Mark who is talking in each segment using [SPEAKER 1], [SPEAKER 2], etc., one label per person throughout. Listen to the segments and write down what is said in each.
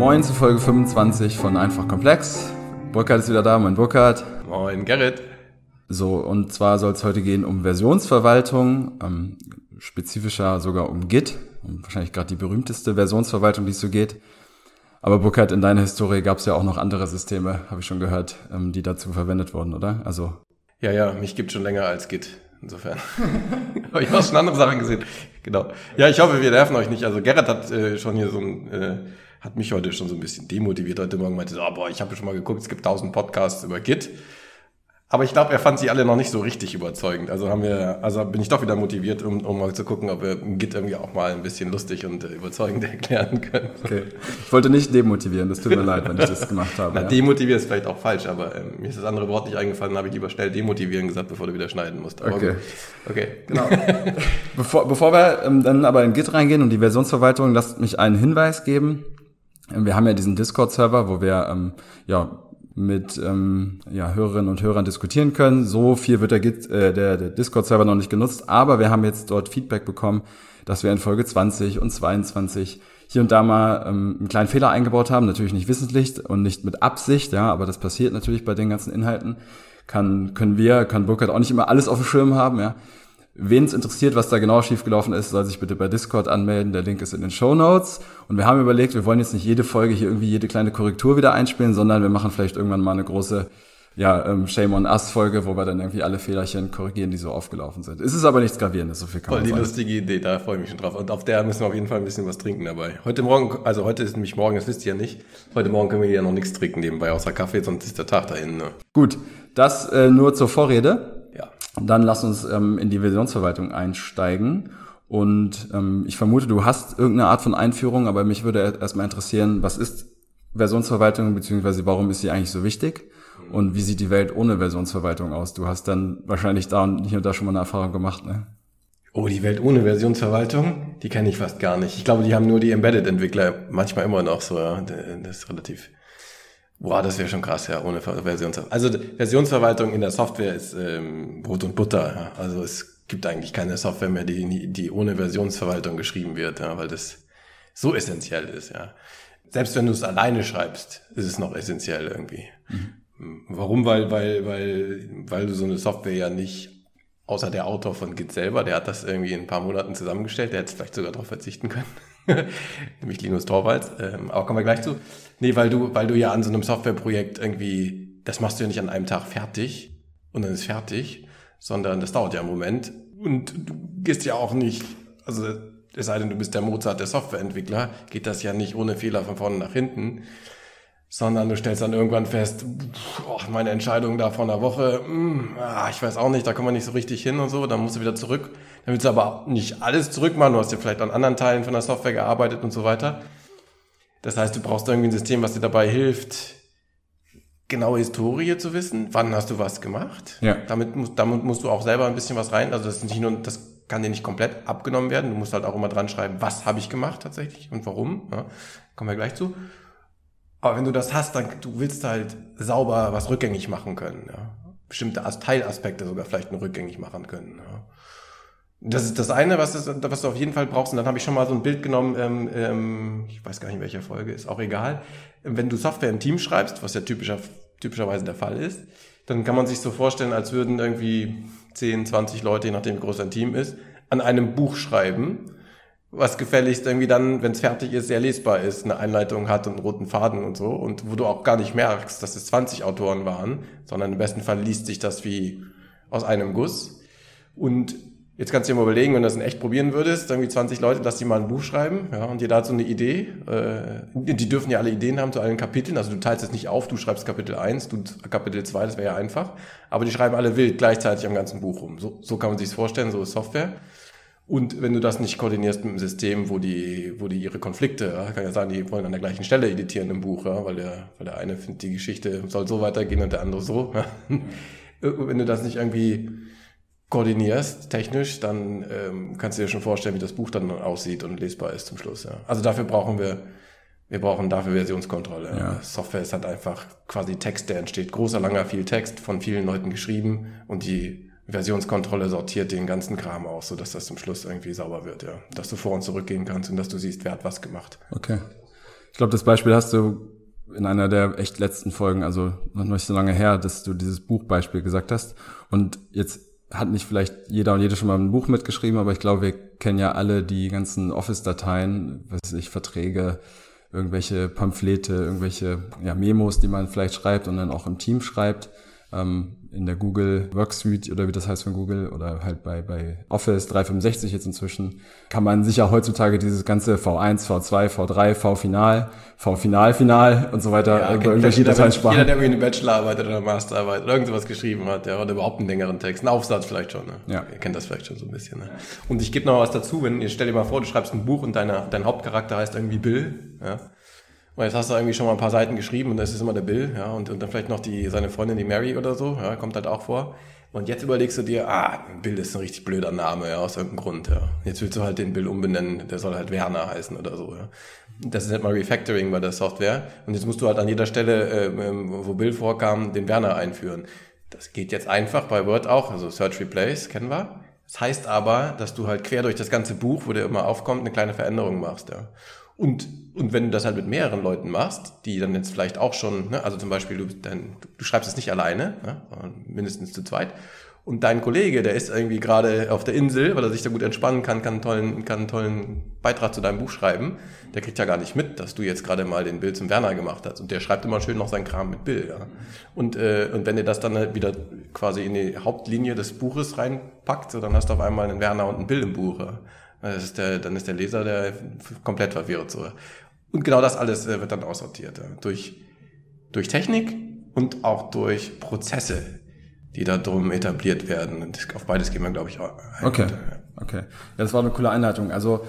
[SPEAKER 1] Moin zu Folge 25 von Einfach Komplex. Burkhard ist wieder da, mein Burkhard.
[SPEAKER 2] Moin, Gerrit.
[SPEAKER 1] So, und zwar soll es heute gehen um Versionsverwaltung, ähm, spezifischer sogar um Git, wahrscheinlich gerade die berühmteste Versionsverwaltung, die es so geht. Aber Burkhard, in deiner Historie gab es ja auch noch andere Systeme, habe ich schon gehört, ähm, die dazu verwendet wurden, oder? Also
[SPEAKER 2] ja, ja, mich gibt schon länger als Git. Insofern. Aber ich habe schon andere Sachen gesehen. Genau. Ja, ich hoffe, wir nerven euch nicht. Also Gerrit hat äh, schon hier so ein, äh, hat mich heute schon so ein bisschen demotiviert. Heute Morgen meinte so, oh, boah, ich habe schon mal geguckt, es gibt tausend Podcasts über Git. Aber ich glaube, er fand sie alle noch nicht so richtig überzeugend. Also haben wir, also bin ich doch wieder motiviert, um, um mal zu gucken, ob wir Git irgendwie auch mal ein bisschen lustig und äh, überzeugend erklären können.
[SPEAKER 1] Okay. Ich wollte nicht demotivieren, das tut mir leid, wenn ich das gemacht habe.
[SPEAKER 2] Na, ja. Demotivieren ist vielleicht auch falsch, aber ähm, mir ist das andere Wort nicht eingefallen, habe ich lieber schnell demotivieren gesagt, bevor du wieder schneiden musst.
[SPEAKER 1] Aber okay. Gut. Okay, genau. bevor, bevor wir ähm, dann aber in Git reingehen und die Versionsverwaltung, lasst mich einen Hinweis geben. Wir haben ja diesen Discord-Server, wo wir ähm, ja mit ähm, ja, Hörerinnen und Hörern diskutieren können. So viel wird der, äh, der, der Discord-Server noch nicht genutzt, aber wir haben jetzt dort Feedback bekommen, dass wir in Folge 20 und 22 hier und da mal ähm, einen kleinen Fehler eingebaut haben, natürlich nicht wissentlich und nicht mit Absicht, ja, aber das passiert natürlich bei den ganzen Inhalten. Kann, können wir, kann Burkhardt auch nicht immer alles auf dem Schirm haben, ja. Wen es interessiert, was da genau schiefgelaufen ist, soll sich bitte bei Discord anmelden. Der Link ist in den Show Notes. Und wir haben überlegt, wir wollen jetzt nicht jede Folge hier irgendwie jede kleine Korrektur wieder einspielen, sondern wir machen vielleicht irgendwann mal eine große ja, ähm, Shame on Us Folge, wo wir dann irgendwie alle Fehlerchen korrigieren, die so aufgelaufen sind. Es ist aber nichts Gravierendes, so viel kann
[SPEAKER 2] Voll man die lustige Idee, da freue ich mich schon drauf. Und auf der müssen wir auf jeden Fall ein bisschen was trinken dabei. Heute Morgen, also heute ist nämlich morgen, das wisst ihr ja nicht. Heute Morgen können wir ja noch nichts trinken nebenbei, außer Kaffee, sonst ist der Tag dahin. Ne?
[SPEAKER 1] Gut, das äh, nur zur Vorrede. Dann lass uns ähm, in die Versionsverwaltung einsteigen. Und ähm, ich vermute, du hast irgendeine Art von Einführung, aber mich würde erstmal interessieren, was ist Versionsverwaltung, beziehungsweise warum ist sie eigentlich so wichtig? Und wie sieht die Welt ohne Versionsverwaltung aus? Du hast dann wahrscheinlich da und hier und da schon mal eine Erfahrung gemacht, ne?
[SPEAKER 2] Oh, die Welt ohne Versionsverwaltung, die kenne ich fast gar nicht. Ich glaube, die haben nur die Embedded-Entwickler manchmal immer noch so, ja. Das ist relativ Boah, das wäre schon krass, ja, ohne Versionsverwaltung. Also Versionsverwaltung in der Software ist ähm, Brot und Butter. Ja. Also es gibt eigentlich keine Software mehr, die, die ohne Versionsverwaltung geschrieben wird, ja, weil das so essentiell ist, ja. Selbst wenn du es alleine schreibst, ist es noch essentiell irgendwie. Mhm. Warum? Weil, weil, weil, weil du so eine Software ja nicht, außer der Autor von Git selber, der hat das irgendwie in ein paar Monaten zusammengestellt, der hätte vielleicht sogar darauf verzichten können. nämlich Linus Torvalds, ähm, aber kommen wir gleich zu. Nee, weil du, weil du ja an so einem Softwareprojekt irgendwie, das machst du ja nicht an einem Tag fertig und dann ist fertig, sondern das dauert ja einen Moment und du gehst ja auch nicht, also es sei denn, du bist der Mozart der Softwareentwickler, geht das ja nicht ohne Fehler von vorne nach hinten, sondern du stellst dann irgendwann fest, boah, meine Entscheidung da vor einer Woche, mh, hm, ah, ich weiß auch nicht, da kommen wir nicht so richtig hin und so, dann musst du wieder zurück. Dann willst du aber nicht alles zurückmachen, du hast ja vielleicht an anderen Teilen von der Software gearbeitet und so weiter. Das heißt, du brauchst irgendwie ein System, was dir dabei hilft, genaue Historie zu wissen. Wann hast du was gemacht? Ja. Damit, musst, damit musst du auch selber ein bisschen was rein. Also das ist nicht nur, das kann dir nicht komplett abgenommen werden. Du musst halt auch immer dran schreiben, was habe ich gemacht tatsächlich und warum. Ja, kommen wir gleich zu. Aber wenn du das hast, dann du willst halt sauber was rückgängig machen können. Ja. Bestimmte Teilaspekte sogar vielleicht nur rückgängig machen können. Ja. Das ist das eine, was, ist, was du auf jeden Fall brauchst. Und dann habe ich schon mal so ein Bild genommen, ähm, ähm, ich weiß gar nicht, in welcher Folge, ist auch egal. Wenn du Software im Team schreibst, was ja typischer, typischerweise der Fall ist, dann kann man sich so vorstellen, als würden irgendwie 10, 20 Leute, je nachdem wie groß ein Team ist, an einem Buch schreiben, was gefälligst irgendwie dann, wenn es fertig ist, sehr lesbar ist, eine Einleitung hat und einen roten Faden und so. Und wo du auch gar nicht merkst, dass es 20 Autoren waren, sondern im besten Fall liest sich das wie aus einem Guss. Und Jetzt kannst du dir mal überlegen, wenn du das in echt probieren würdest, irgendwie 20 Leute, dass die mal ein Buch schreiben, ja, und dir dazu eine Idee, äh, die dürfen ja alle Ideen haben zu allen Kapiteln, also du teilst es nicht auf, du schreibst Kapitel 1, du Kapitel 2, das wäre ja einfach, aber die schreiben alle wild gleichzeitig am ganzen Buch rum. So, so kann man sich vorstellen, so ist Software. Und wenn du das nicht koordinierst mit einem System, wo die, wo die ihre Konflikte, ja, kann ja sagen, die wollen an der gleichen Stelle editieren im Buch, ja, weil der, weil der eine findet, die Geschichte soll so weitergehen und der andere so. Ja. wenn du das nicht irgendwie koordinierst technisch, dann ähm, kannst du dir schon vorstellen, wie das Buch dann aussieht und lesbar ist zum Schluss. Ja. Also dafür brauchen wir, wir brauchen dafür Versionskontrolle. Ja. Software ist halt einfach quasi Text, der entsteht. Großer, langer, viel Text, von vielen Leuten geschrieben und die Versionskontrolle sortiert den ganzen Kram aus, so dass das zum Schluss irgendwie sauber wird, ja. Dass du vor und zurück gehen kannst und dass du siehst, wer hat was gemacht.
[SPEAKER 1] Okay. Ich glaube, das Beispiel hast du in einer der echt letzten Folgen, also noch nicht so lange her, dass du dieses Buchbeispiel gesagt hast. Und jetzt hat nicht vielleicht jeder und jede schon mal ein Buch mitgeschrieben, aber ich glaube, wir kennen ja alle die ganzen Office-Dateien, was ich, Verträge, irgendwelche Pamphlete, irgendwelche ja, Memos, die man vielleicht schreibt und dann auch im Team schreibt. Ähm, in der Google Worksuite oder wie das heißt von Google oder halt bei, bei Office 365 jetzt inzwischen, kann man sicher heutzutage dieses ganze V1, V2, V3, V-Final, V-Final, Final und so weiter
[SPEAKER 2] ja, über irgendwelche Dateien sparen. Jeder, der irgendwie eine Bachelorarbeit oder eine Masterarbeit oder irgendwas geschrieben hat, der oder überhaupt einen längeren Text, einen Aufsatz vielleicht schon. Ne? Ja. Ihr kennt das vielleicht schon so ein bisschen. Ne? Und ich gebe noch was dazu, wenn ihr stell dir mal vor, du schreibst ein Buch und deine, dein Hauptcharakter heißt irgendwie Bill, ja und jetzt hast du irgendwie schon mal ein paar Seiten geschrieben und das ist immer der Bill, ja, und, und dann vielleicht noch die, seine Freundin, die Mary oder so, ja, kommt halt auch vor. Und jetzt überlegst du dir, ah, Bill ist ein richtig blöder Name, ja, aus irgendeinem Grund, ja. Jetzt willst du halt den Bill umbenennen, der soll halt Werner heißen oder so, ja. Das ist halt mal Refactoring bei der Software. Und jetzt musst du halt an jeder Stelle, äh, wo Bill vorkam, den Werner einführen. Das geht jetzt einfach bei Word auch, also Search Replace, kennen wir. Das heißt aber, dass du halt quer durch das ganze Buch, wo der immer aufkommt, eine kleine Veränderung machst, ja. Und, und wenn du das halt mit mehreren Leuten machst, die dann jetzt vielleicht auch schon, ne, also zum Beispiel, du, dein, du schreibst es nicht alleine, ne, mindestens zu zweit, und dein Kollege, der ist irgendwie gerade auf der Insel, weil er sich da gut entspannen kann, kann einen tollen, kann einen tollen Beitrag zu deinem Buch schreiben, der kriegt ja gar nicht mit, dass du jetzt gerade mal den Bild zum Werner gemacht hast. Und der schreibt immer schön noch seinen Kram mit Bill. Ja. Und, äh, und wenn ihr das dann halt wieder quasi in die Hauptlinie des Buches reinpackt, so, dann hast du auf einmal einen Werner und einen Bill im Buch. Ja. Das ist der, dann ist der Leser der komplett verwirrt. So. Und genau das alles äh, wird dann aussortiert. Durch, durch Technik und auch durch Prozesse, die da drum etabliert werden. Und auf beides gehen wir, glaube ich, auch
[SPEAKER 1] ein. Okay. Okay. Ja, das war eine coole Einleitung. Also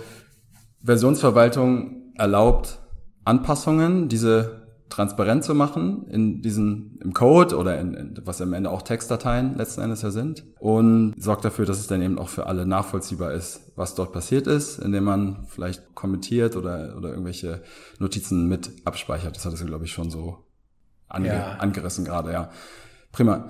[SPEAKER 1] Versionsverwaltung erlaubt Anpassungen, diese transparent zu machen in diesen im Code oder in, in, was am Ende auch Textdateien letzten Endes ja sind und sorgt dafür, dass es dann eben auch für alle nachvollziehbar ist, was dort passiert ist, indem man vielleicht kommentiert oder oder irgendwelche Notizen mit abspeichert. Das hat es glaube ich schon so ange ja. angerissen gerade, ja. Prima.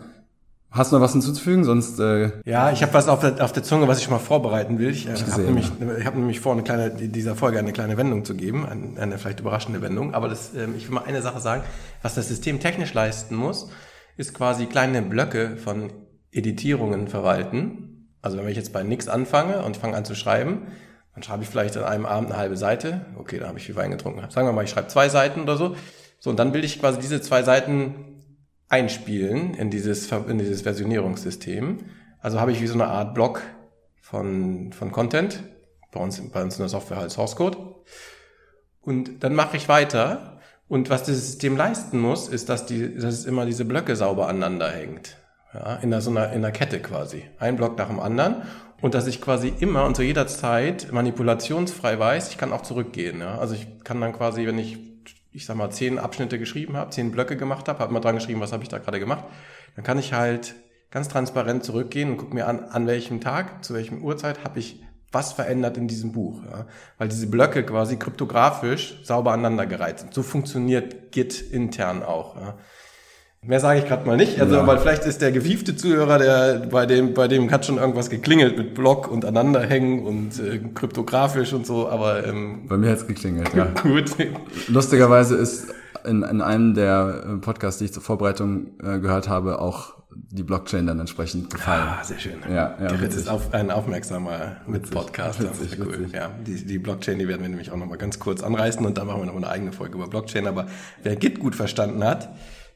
[SPEAKER 1] Hast du noch was hinzuzufügen? Sonst. Äh
[SPEAKER 2] ja, ich habe was auf der, auf der Zunge, was ich mal vorbereiten will. Ich, äh, habe nämlich, ich hab nämlich vor, eine kleine, dieser Folge eine kleine Wendung zu geben, eine, eine vielleicht überraschende Wendung. Aber das, äh, ich will mal eine Sache sagen. Was das System technisch leisten muss, ist quasi kleine Blöcke von Editierungen verwalten. Also wenn ich jetzt bei nix anfange und fange an zu schreiben, dann schreibe ich vielleicht an einem Abend eine halbe Seite. Okay, da habe ich viel Wein getrunken. Sagen wir mal, ich schreibe zwei Seiten oder so. So, und dann will ich quasi diese zwei Seiten einspielen in dieses, in dieses Versionierungssystem. Also habe ich wie so eine Art Block von, von Content. Bei uns, bei uns in der Software halt Source Code. Und dann mache ich weiter. Und was das System leisten muss, ist, dass, die, dass es immer diese Blöcke sauber aneinander hängt. Ja, in, der, so einer, in einer Kette quasi. Ein Block nach dem anderen. Und dass ich quasi immer und zu jeder Zeit manipulationsfrei weiß, ich kann auch zurückgehen. Ja? Also ich kann dann quasi, wenn ich ich sag mal, zehn Abschnitte geschrieben habe, zehn Blöcke gemacht habe, habe mal dran geschrieben, was habe ich da gerade gemacht, dann kann ich halt ganz transparent zurückgehen und gucke mir an, an welchem Tag, zu welchem Uhrzeit habe ich was verändert in diesem Buch. Ja? Weil diese Blöcke quasi kryptografisch sauber aneinandergereiht sind. So funktioniert Git intern auch. Ja? Mehr sage ich gerade mal nicht, also ja. weil vielleicht ist der gewiefte Zuhörer, der bei dem bei dem hat schon irgendwas geklingelt mit Block und aneinanderhängen und äh, kryptografisch und so, aber ähm,
[SPEAKER 1] bei mir hat's geklingelt. Ja. Gut. Lustigerweise ist in, in einem der äh, Podcasts, die ich zur Vorbereitung äh, gehört habe, auch die Blockchain dann entsprechend gefallen.
[SPEAKER 2] Ah, sehr schön. Ja, ja Gerrit ist auf, ein aufmerksamer mit Podcast. Witzig, cool. Witzig. Ja, die, die Blockchain, die werden wir nämlich auch nochmal ganz kurz anreißen und dann machen wir nochmal eine eigene Folge über Blockchain. Aber wer Git gut verstanden hat,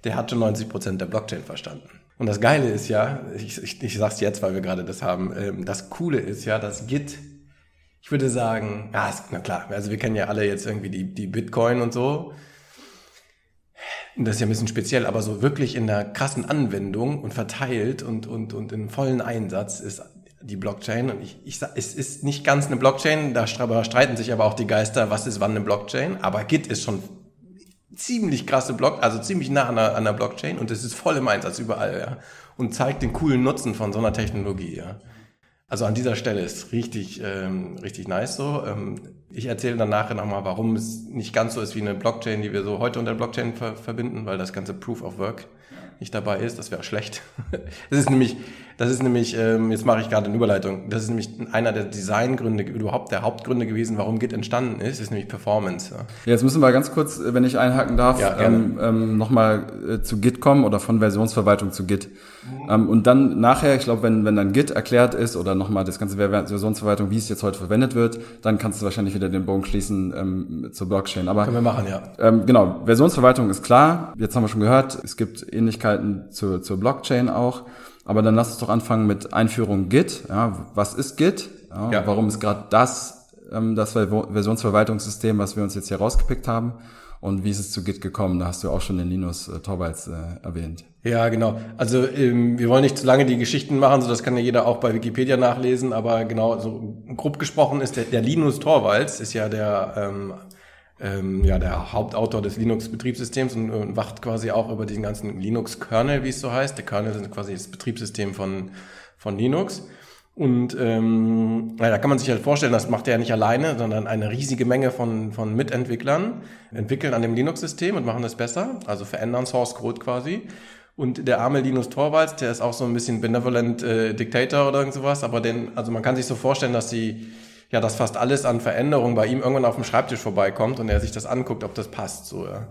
[SPEAKER 2] der hat schon 90 Prozent der Blockchain verstanden. Und das Geile ist ja, ich, ich, ich sag's jetzt, weil wir gerade das haben, ähm, das Coole ist ja, dass Git, ich würde sagen, ja, ist, na klar, also wir kennen ja alle jetzt irgendwie die, die Bitcoin und so. Das ist ja ein bisschen speziell, aber so wirklich in der krassen Anwendung und verteilt und, und, und in vollen Einsatz ist die Blockchain. Und ich, ich sag, es ist nicht ganz eine Blockchain, da streiten sich aber auch die Geister, was ist wann eine Blockchain. Aber Git ist schon ziemlich krasse Block, also ziemlich nah an der, an der Blockchain und es ist voll im Einsatz überall, ja. Und zeigt den coolen Nutzen von so einer Technologie, ja. Also an dieser Stelle ist richtig, ähm, richtig nice so. Ähm, ich erzähle dann nachher nochmal, warum es nicht ganz so ist wie eine Blockchain, die wir so heute unter Blockchain ver verbinden, weil das ganze Proof of Work nicht dabei ist. Das wäre schlecht. Das ist nämlich, das ist nämlich, ähm, jetzt mache ich gerade eine Überleitung. Das ist nämlich einer der Designgründe, überhaupt der Hauptgründe gewesen, warum Git entstanden ist, ist nämlich Performance. Ja.
[SPEAKER 1] Jetzt müssen wir ganz kurz, wenn ich einhaken darf, ja, ähm, ähm, nochmal äh, zu Git kommen oder von Versionsverwaltung zu Git. Mhm. Ähm, und dann nachher, ich glaube, wenn, wenn dann Git erklärt ist oder nochmal das ganze Versionsverwaltung, wie es jetzt heute verwendet wird, dann kannst du wahrscheinlich wieder den Bogen schließen ähm, zur Blockchain. Aber
[SPEAKER 2] können wir machen, ja.
[SPEAKER 1] Ähm, genau, Versionsverwaltung ist klar. Jetzt haben wir schon gehört, es gibt Ähnlichkeiten zur, zur Blockchain auch. Aber dann lass uns doch anfangen mit Einführung Git. Ja, was ist Git? Ja, ja. Warum ist gerade das ähm, das Versionsverwaltungssystem, was wir uns jetzt hier rausgepickt haben? Und wie ist es zu Git gekommen? Da hast du auch schon den Linus äh, Torvalds äh, erwähnt.
[SPEAKER 2] Ja, genau. Also ähm, wir wollen nicht zu lange die Geschichten machen, so das kann ja jeder auch bei Wikipedia nachlesen, aber genau, so grob gesprochen ist der, der Linus Torvalds, ist ja der ähm, ähm, ja, der Hauptautor des Linux-Betriebssystems und, und, wacht quasi auch über diesen ganzen Linux-Kernel, wie es so heißt. Der Kernel ist quasi das Betriebssystem von, von Linux. Und ähm, ja, da kann man sich halt vorstellen, das macht er ja nicht alleine, sondern eine riesige Menge von, von Mitentwicklern entwickeln an dem Linux-System und machen das besser, also verändern Source Code quasi. Und der arme Linus Torvalds, der ist auch so ein bisschen benevolent äh, Dictator oder irgend sowas, aber den, also man kann sich so vorstellen, dass die ja, dass fast alles an Veränderungen bei ihm irgendwann auf dem Schreibtisch vorbeikommt und er sich das anguckt, ob das passt, so, ja.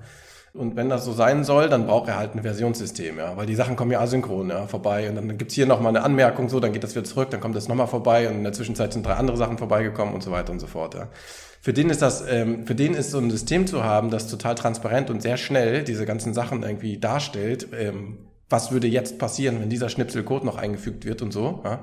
[SPEAKER 2] Und wenn das so sein soll, dann braucht er halt ein Versionssystem, ja, weil die Sachen kommen ja asynchron ja, vorbei und dann gibt's hier nochmal eine Anmerkung, so, dann geht das wieder zurück, dann kommt das nochmal vorbei und in der Zwischenzeit sind drei andere Sachen vorbeigekommen und so weiter und so fort. Ja. Für den ist das, ähm, für den ist so ein System zu haben, das total transparent und sehr schnell diese ganzen Sachen irgendwie darstellt, ähm, was würde jetzt passieren, wenn dieser Schnipsel Code noch eingefügt wird und so. Ja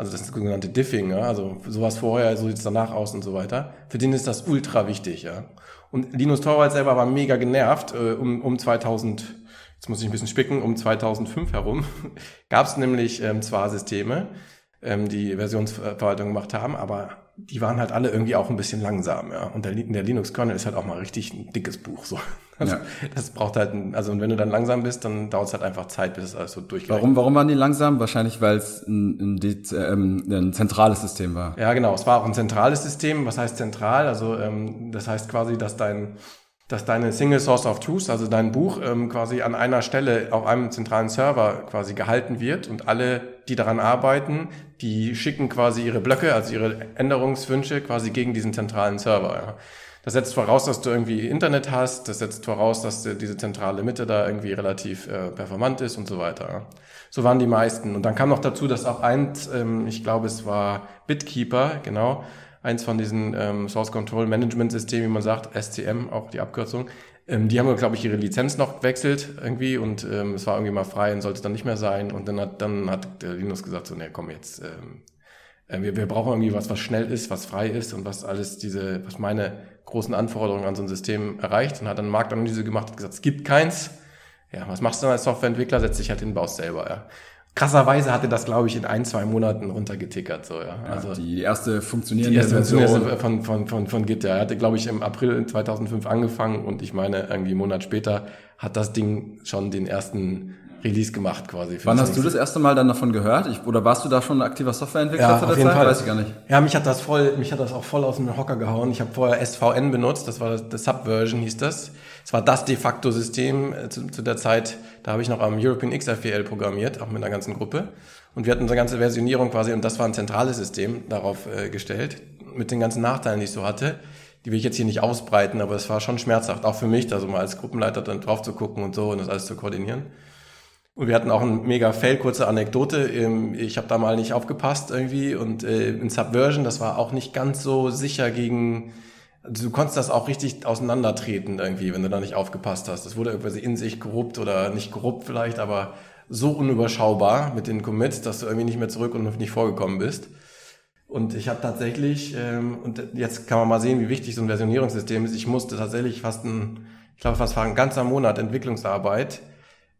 [SPEAKER 2] also das sogenannte Diffing, ja, also sowas vorher, so sieht es danach aus und so weiter. Für den ist das ultra wichtig, ja. Und Linus Torvalds selber war mega genervt äh, um, um 2000, jetzt muss ich ein bisschen spicken, um 2005 herum gab es nämlich ähm, zwar Systeme, ähm, die Versionsverwaltung gemacht haben, aber die waren halt alle irgendwie auch ein bisschen langsam, ja. Und der, der Linux-Kernel ist halt auch mal richtig ein dickes Buch, so. Also, ja. Das braucht halt, ein, also und wenn du dann langsam bist, dann dauert es halt einfach Zeit, bis es alles so durchgeht.
[SPEAKER 1] Warum, warum waren die langsam? Wahrscheinlich, weil es ein, ein, ähm, ein zentrales System war.
[SPEAKER 2] Ja, genau. Es war auch ein zentrales System. Was heißt zentral? Also ähm, das heißt quasi, dass dein dass deine Single Source of Truth, also dein Buch, ähm, quasi an einer Stelle auf einem zentralen Server quasi gehalten wird und alle, die daran arbeiten, die schicken quasi ihre Blöcke, also ihre Änderungswünsche quasi gegen diesen zentralen Server. Ja. Das setzt voraus, dass du irgendwie Internet hast, das setzt voraus, dass diese zentrale Mitte da irgendwie relativ äh, performant ist und so weiter. So waren die meisten. Und dann kam noch dazu, dass auch eins, ähm, ich glaube es war Bitkeeper, genau, eins von diesen ähm, Source Control Management Systemen, wie man sagt, SCM, auch die Abkürzung. Ähm, die haben, glaube ich, ihre Lizenz noch gewechselt irgendwie und ähm, es war irgendwie mal frei und sollte dann nicht mehr sein. Und dann hat, dann hat der Linus gesagt, so, nee, komm jetzt, ähm, äh, wir, wir brauchen irgendwie was, was schnell ist, was frei ist und was alles diese, was meine großen Anforderungen an so ein System erreicht und hat dann Marktanalyse gemacht und gesagt, es gibt keins. Ja, was machst du dann als Softwareentwickler? Setz dich halt hin, baust selber, ja krasserweise hatte das, glaube ich, in ein, zwei Monaten runtergetickert. So, ja.
[SPEAKER 1] Also ja, die erste funktionierende
[SPEAKER 2] die erste Version von, von, von, von Git. Ja. Er hatte, glaube ich, im April 2005 angefangen und ich meine, irgendwie einen Monat später hat das Ding schon den ersten Release gemacht quasi.
[SPEAKER 1] Wann hast du das erste Mal dann davon gehört? Ich, oder warst du da schon ein aktiver Softwareentwickler
[SPEAKER 2] ja, zu der auf jeden Zeit? Fall. Weiß ich gar nicht. Ja, mich hat das voll, mich hat das auch voll aus dem Hocker gehauen. Ich habe vorher SVN benutzt, das war das, Subversion hieß das. Es war das de facto System äh, zu, zu der Zeit, da habe ich noch am European XFPL programmiert, auch mit einer ganzen Gruppe. Und wir hatten unsere ganze Versionierung quasi, und das war ein zentrales System darauf äh, gestellt, mit den ganzen Nachteilen, die ich so hatte. Die will ich jetzt hier nicht ausbreiten, aber es war schon schmerzhaft, auch für mich, da so mal als Gruppenleiter dann drauf zu gucken und so und das alles zu koordinieren. Und wir hatten auch ein mega Fail, kurze Anekdote. Ähm, ich habe da mal nicht aufgepasst irgendwie und äh, in Subversion, das war auch nicht ganz so sicher gegen, also du konntest das auch richtig auseinandertreten irgendwie, wenn du da nicht aufgepasst hast. Das wurde irgendwie in sich korrupt oder nicht korrupt vielleicht, aber so unüberschaubar mit den Commits, dass du irgendwie nicht mehr zurück und nicht vorgekommen bist. Und ich habe tatsächlich, ähm, und jetzt kann man mal sehen, wie wichtig so ein Versionierungssystem ist, ich musste tatsächlich fast ein, ich glaube fast ein ganzer Monat Entwicklungsarbeit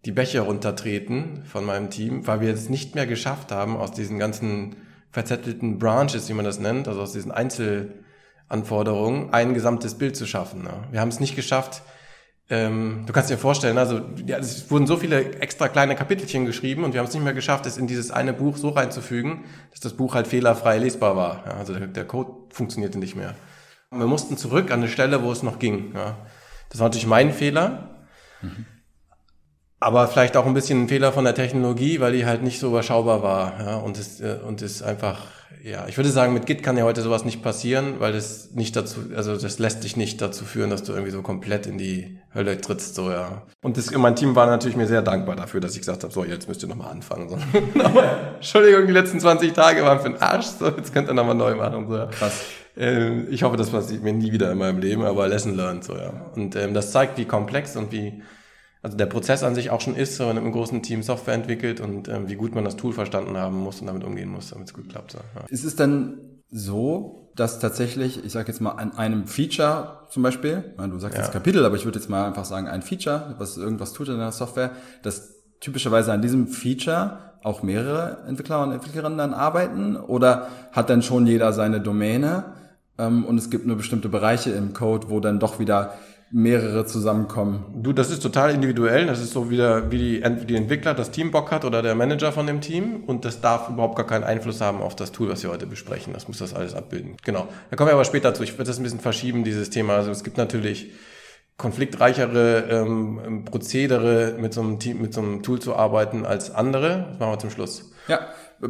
[SPEAKER 2] die Bäche runtertreten von meinem Team, weil wir es nicht mehr geschafft haben, aus diesen ganzen verzettelten Branches, wie man das nennt, also aus diesen Einzelanforderungen, ein gesamtes Bild zu schaffen. Ne? Wir haben es nicht geschafft, ähm, du kannst dir vorstellen, also ja, es wurden so viele extra kleine Kapitelchen geschrieben und wir haben es nicht mehr geschafft, es in dieses eine Buch so reinzufügen, dass das Buch halt fehlerfrei lesbar war. Ja, also der, der, Code funktionierte nicht mehr. Und wir mussten zurück an eine Stelle, wo es noch ging. Ja. Das war natürlich mein Fehler. Mhm. Aber vielleicht auch ein bisschen ein Fehler von der Technologie, weil die halt nicht so überschaubar war. Ja, und es äh, und ist einfach, ja, ich würde sagen, mit Git kann ja heute sowas nicht passieren, weil das nicht dazu, also das lässt dich nicht dazu führen, dass du irgendwie so komplett in die Hölle trittst, so ja. Und das, mein Team war natürlich mir sehr dankbar dafür, dass ich gesagt habe, so jetzt müsst ihr nochmal anfangen. So. Aber, Entschuldigung, die letzten 20 Tage waren für den Arsch, so jetzt könnt ihr nochmal neu machen. So, ja. Krass. Ähm, ich hoffe, das passiert mir nie wieder in meinem Leben, aber Lesson learned, so ja. Und ähm, das zeigt, wie komplex und wie also der Prozess an sich auch schon ist, wenn man im großen Team Software entwickelt und ähm, wie gut man das Tool verstanden haben muss und damit umgehen muss, damit es gut klappt. Ja.
[SPEAKER 1] Ist es dann so, dass tatsächlich, ich sage jetzt mal an einem Feature zum Beispiel, du sagst ja. jetzt Kapitel, aber ich würde jetzt mal einfach sagen ein Feature, was irgendwas tut in der Software, dass typischerweise an diesem Feature auch mehrere Entwickler und Entwicklerinnen dann arbeiten oder hat dann schon jeder seine Domäne ähm, und es gibt nur bestimmte Bereiche im Code, wo dann doch wieder mehrere zusammenkommen.
[SPEAKER 2] Du, das ist total individuell. Das ist so wieder, wie die, die Entwickler das Team Bock hat oder der Manager von dem Team. Und das darf überhaupt gar keinen Einfluss haben auf das Tool, was wir heute besprechen. Das muss das alles abbilden. Genau. Da kommen wir aber später zu. Ich würde das ein bisschen verschieben, dieses Thema. Also es gibt natürlich konfliktreichere ähm, Prozedere mit so einem Team, mit so einem Tool zu arbeiten als andere. Das machen wir zum Schluss.
[SPEAKER 1] Ja.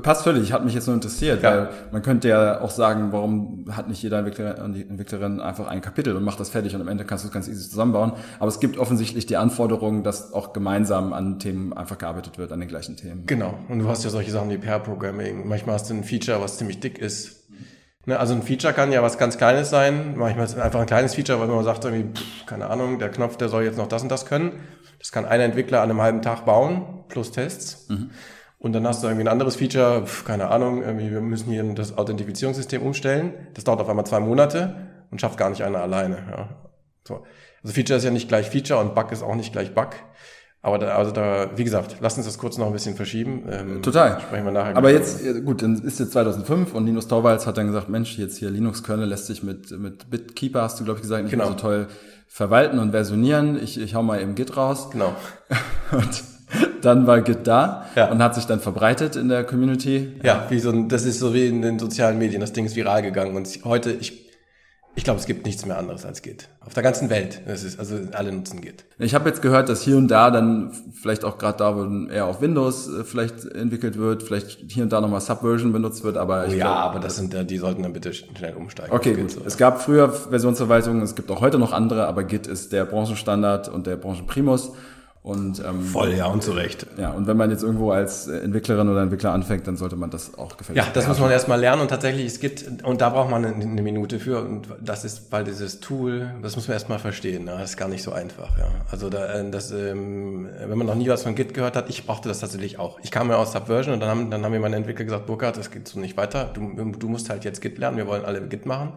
[SPEAKER 1] Passt völlig, hat mich jetzt nur interessiert, ja. weil man könnte ja auch sagen, warum hat nicht jeder Entwickler und die Entwicklerin einfach ein Kapitel und macht das fertig und am Ende kannst du es ganz easy zusammenbauen. Aber es gibt offensichtlich die Anforderung, dass auch gemeinsam an Themen einfach gearbeitet wird, an den gleichen Themen.
[SPEAKER 2] Genau. Und du hast ja solche Sachen wie Pair Programming. Manchmal hast du ein Feature, was ziemlich dick ist. Ne, also ein Feature kann ja was ganz Kleines sein. Manchmal ist es einfach ein kleines Feature, weil man sagt irgendwie, pff, keine Ahnung, der Knopf, der soll jetzt noch das und das können. Das kann ein Entwickler an einem halben Tag bauen, plus Tests. Mhm. Und dann hast du irgendwie ein anderes Feature, keine Ahnung, irgendwie wir müssen hier das Authentifizierungssystem umstellen. Das dauert auf einmal zwei Monate und schafft gar nicht einer alleine. Ja. So. Also Feature ist ja nicht gleich Feature und Bug ist auch nicht gleich Bug. Aber da, also da, wie gesagt, lass uns das kurz noch ein bisschen verschieben.
[SPEAKER 1] Ähm, Total. Sprechen wir nachher. Aber jetzt, gut, dann ist jetzt 2005 und Linus Torvalds hat dann gesagt, Mensch, jetzt hier Linux-Kernel lässt sich mit, mit Bitkeeper, hast du, glaube ich, gesagt, nicht genau. so toll verwalten und versionieren. Ich, ich hau mal eben Git raus.
[SPEAKER 2] Genau.
[SPEAKER 1] und dann war Git da ja. und hat sich dann verbreitet in der Community.
[SPEAKER 2] Ja, wie so ein, das ist so wie in den sozialen Medien. Das Ding ist viral gegangen und heute, ich, ich glaube, es gibt nichts mehr anderes als Git. Auf der ganzen Welt. Das ist, also alle nutzen Git.
[SPEAKER 1] Ich habe jetzt gehört, dass hier und da dann vielleicht auch gerade da, wo eher auf Windows äh, vielleicht entwickelt wird, vielleicht hier und da nochmal Subversion benutzt wird, aber
[SPEAKER 2] oh, ja, glaub, aber das sind die sollten dann bitte schnell umsteigen.
[SPEAKER 1] Okay, gut. Es gab früher Versionsverwaltungen, es gibt auch heute noch andere, aber Git ist der Branchenstandard und der Branchenprimus. Und, ähm,
[SPEAKER 2] Voll, ja, und zu Recht.
[SPEAKER 1] Ja, und wenn man jetzt irgendwo als Entwicklerin oder Entwickler anfängt, dann sollte man das auch gefällig
[SPEAKER 2] Ja, das muss man erstmal lernen und tatsächlich, es gibt, und da braucht man eine, eine, Minute für und das ist, weil dieses Tool, das muss man erstmal verstehen, ne? das ist gar nicht so einfach, ja. Also da, äh, das, ähm, wenn man noch nie was von Git gehört hat, ich brauchte das tatsächlich auch. Ich kam ja aus Subversion und dann haben, dann haben mir meine Entwickler gesagt, Burkhard, das geht so nicht weiter, du, du musst halt jetzt Git lernen, wir wollen alle Git machen.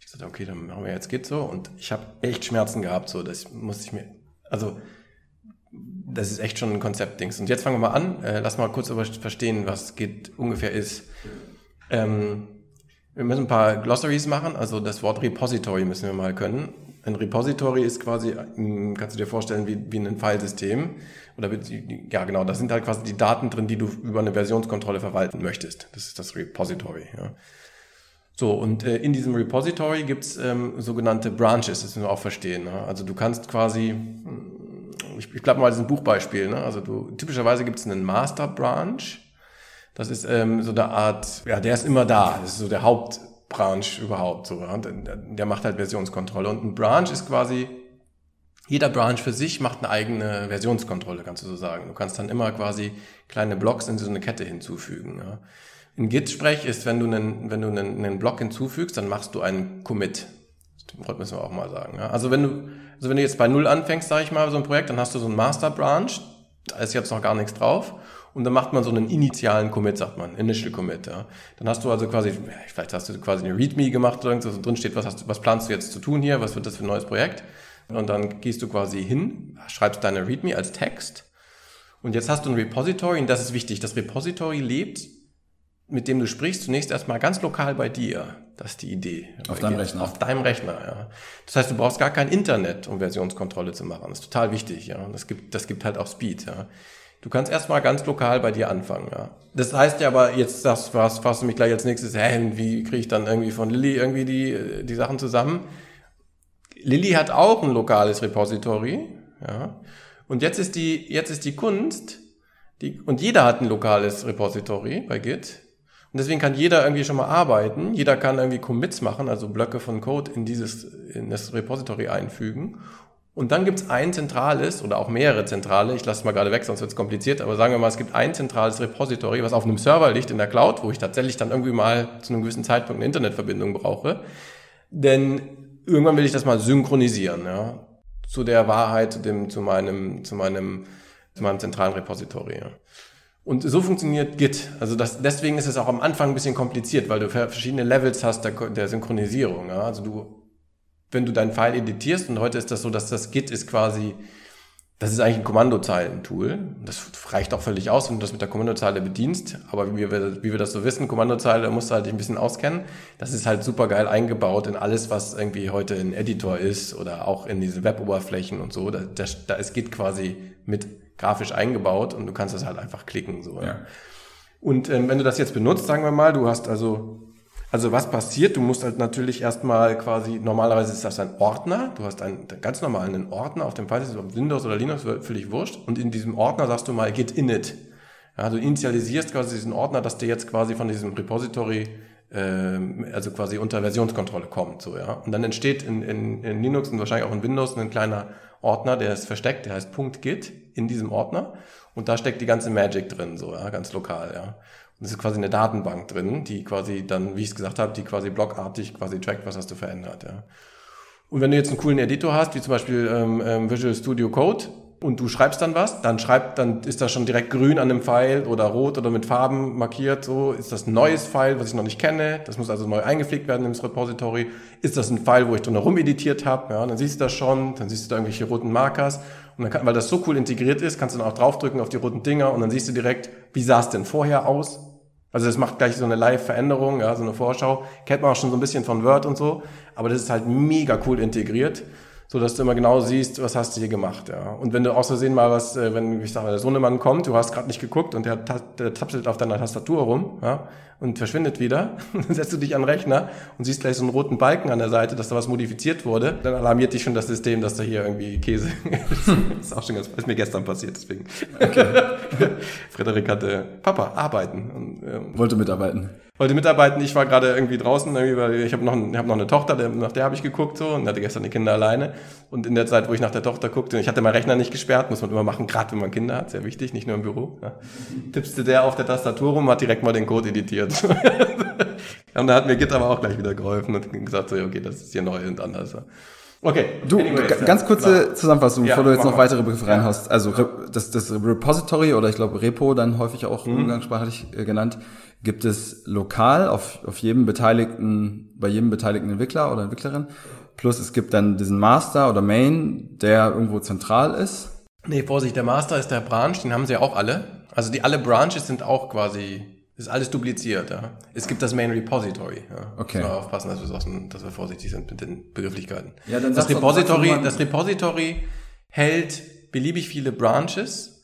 [SPEAKER 2] Ich sagte, okay, dann machen wir jetzt Git so und ich habe echt Schmerzen gehabt, so, das musste ich mir, also das ist echt schon ein Konzeptdings. Und jetzt fangen wir mal an. Äh, lass mal kurz über verstehen, was geht ungefähr ist. Ähm, wir müssen ein paar Glossaries machen. Also das Wort Repository müssen wir mal können. Ein Repository ist quasi, ähm, kannst du dir vorstellen, wie, wie ein Filesystem. Oder ja genau, da sind halt quasi die Daten drin, die du über eine Versionskontrolle verwalten möchtest. Das ist das Repository. Ja. So, und äh, in diesem Repository gibt's ähm, sogenannte Branches, das müssen wir auch verstehen. Ne? Also du kannst quasi ich, ich glaube mal, das ist ein Buchbeispiel. Ne? Also du, typischerweise gibt es einen Master Branch. Das ist ähm, so eine Art, ja, der ist immer da. Das ist so der Hauptbranch überhaupt. So, ja? der, macht halt Versionskontrolle. Und ein Branch ist quasi, jeder Branch für sich macht eine eigene Versionskontrolle, kannst du so sagen. Du kannst dann immer quasi kleine Blocks in so eine Kette hinzufügen. Ja? In Git-Sprech ist, wenn du einen, wenn du einen, einen Block hinzufügst, dann machst du einen Commit. Das müssen wir auch mal sagen. Ja? Also wenn du also wenn du jetzt bei Null anfängst, sage ich mal, so ein Projekt, dann hast du so einen Master Branch, da ist jetzt noch gar nichts drauf. Und dann macht man so einen initialen Commit, sagt man, Initial Commit. Ja. Dann hast du also quasi, vielleicht hast du quasi eine README gemacht oder irgendwas, drin steht, was, hast was planst du jetzt zu tun hier, was wird das für ein neues Projekt? Und dann gehst du quasi hin, schreibst deine README als Text. Und jetzt hast du ein Repository, und das ist wichtig, das Repository lebt mit dem du sprichst, zunächst erstmal ganz lokal bei dir. Das ist die Idee.
[SPEAKER 1] Auf deinem Rechner.
[SPEAKER 2] Auf deinem Rechner, ja. Das heißt, du brauchst gar kein Internet, um Versionskontrolle zu machen. Das ist total wichtig, ja. Das gibt, das gibt halt auch Speed, ja. Du kannst erstmal ganz lokal bei dir anfangen, ja. Das heißt ja aber, jetzt sagst, was, fasst du mich gleich als nächstes, hä, wie kriege ich dann irgendwie von Lilly irgendwie die, die Sachen zusammen? Lilly hat auch ein lokales Repository, ja. Und jetzt ist die, jetzt ist die Kunst, die, und jeder hat ein lokales Repository bei Git. Und deswegen kann jeder irgendwie schon mal arbeiten. Jeder kann irgendwie Commits machen, also Blöcke von Code in dieses, in das Repository einfügen. Und dann gibt's ein zentrales oder auch mehrere zentrale, ich lasse es mal gerade weg, sonst wird's kompliziert, aber sagen wir mal, es gibt ein zentrales Repository, was auf einem Server liegt in der Cloud, wo ich tatsächlich dann irgendwie mal zu einem gewissen Zeitpunkt eine Internetverbindung brauche. Denn irgendwann will ich das mal synchronisieren, ja, zu der Wahrheit, zu dem, zu meinem, zu meinem, zu meinem zentralen Repository. Ja. Und so funktioniert Git. Also das, deswegen ist es auch am Anfang ein bisschen kompliziert, weil du verschiedene Levels hast der, der Synchronisierung. Ja. Also du wenn du deinen File editierst, und heute ist das so, dass das Git ist quasi, das ist eigentlich ein Kommandozeilen-Tool. Das reicht auch völlig aus, wenn du das mit der Kommandozeile bedienst. Aber wie wir, wie wir das so wissen, Kommandozeile musst du halt ein bisschen auskennen. Das ist halt super geil eingebaut in alles, was irgendwie heute ein Editor ist oder auch in diese Web-Oberflächen und so. Da, da, da ist Git quasi mit grafisch eingebaut und du kannst das halt einfach klicken. So. Ja. Und ähm, wenn du das jetzt benutzt, sagen wir mal, du hast also also was passiert? Du musst halt natürlich erstmal quasi, normalerweise ist das ein Ordner. Du hast einen ganz normalen Ordner auf dem File, ob Windows oder Linux, völlig wurscht. Und in diesem Ordner sagst du mal git init. Ja, du initialisierst quasi diesen Ordner, dass der jetzt quasi von diesem Repository also quasi unter Versionskontrolle kommt. So, ja. Und dann entsteht in, in, in Linux und wahrscheinlich auch in Windows ein kleiner Ordner, der ist versteckt, der heißt .git in diesem Ordner. Und da steckt die ganze Magic drin, so, ja, ganz lokal, ja. Und es ist quasi eine Datenbank drin, die quasi dann, wie ich es gesagt habe, die quasi blockartig quasi trackt, was hast du verändert. Ja. Und wenn du jetzt einen coolen Editor hast, wie zum Beispiel ähm, ähm, Visual Studio Code, und du schreibst dann was, dann schreibt, dann ist das schon direkt grün an dem Pfeil oder rot oder mit Farben markiert, so ist das ein neues Pfeil, was ich noch nicht kenne, das muss also neu eingepflegt werden ins Repository. Ist das ein Pfeil, wo ich drin herum editiert habe, ja, dann siehst du das schon, dann siehst du da irgendwelche roten Markers und dann kann, weil das so cool integriert ist, kannst du dann auch draufdrücken auf die roten Dinger und dann siehst du direkt, wie sah es denn vorher aus, also das macht gleich so eine Live-Veränderung, ja, so eine Vorschau. Kennt man auch schon so ein bisschen von Word und so. Aber das ist halt mega cool integriert, so dass du immer genau siehst, was hast du hier gemacht, ja. Und wenn du aus Versehen mal was, äh, wenn, ich sage, der Sohnemann kommt, du hast gerade nicht geguckt und der, der tapselt auf deiner Tastatur rum, ja, und verschwindet wieder. Dann setzt du dich an den Rechner und siehst gleich so einen roten Balken an der Seite, dass da was modifiziert wurde. Dann alarmiert dich schon das System, dass da hier irgendwie Käse ist. das ist auch schon ganz, ist mir gestern passiert, deswegen. Okay. Frederik hatte, Papa, arbeiten. Und,
[SPEAKER 1] ähm, wollte mitarbeiten.
[SPEAKER 2] Wollte mitarbeiten. Ich war gerade irgendwie draußen, irgendwie, weil ich habe noch, ich hab noch eine Tochter, der, nach der habe ich geguckt so und hatte gestern die Kinder alleine. Und in der Zeit, wo ich nach der Tochter guckte, ich hatte meinen Rechner nicht gesperrt, muss man immer machen, gerade wenn man Kinder hat, sehr wichtig, nicht nur im Büro. Ja. Tippste der auf der Tastatur rum, hat direkt mal den Code editiert und da hat mir Git aber auch gleich wieder geholfen und gesagt, so, okay, das ist hier neu und anders.
[SPEAKER 1] Okay. Du, Anyways, ganz kurze klar. Zusammenfassung, bevor ja, du jetzt noch weitere Begriffe ja. reinhaust. Also das, das Repository oder ich glaube Repo dann häufig auch mhm. umgangssprachlich äh, genannt, gibt es lokal auf, auf jedem beteiligten, bei jedem beteiligten Entwickler oder Entwicklerin. Plus es gibt dann diesen Master oder Main, der irgendwo zentral ist.
[SPEAKER 2] Nee, Vorsicht, der Master ist der Branch, den haben sie ja auch alle. Also die alle Branches sind auch quasi ist alles dupliziert, ja. Es gibt das Main Repository, ja.
[SPEAKER 1] Okay.
[SPEAKER 2] Wir aufpassen, dass wir, außen, dass wir vorsichtig sind mit den Begrifflichkeiten. Ja, dann das Repository, das Repository hält beliebig viele Branches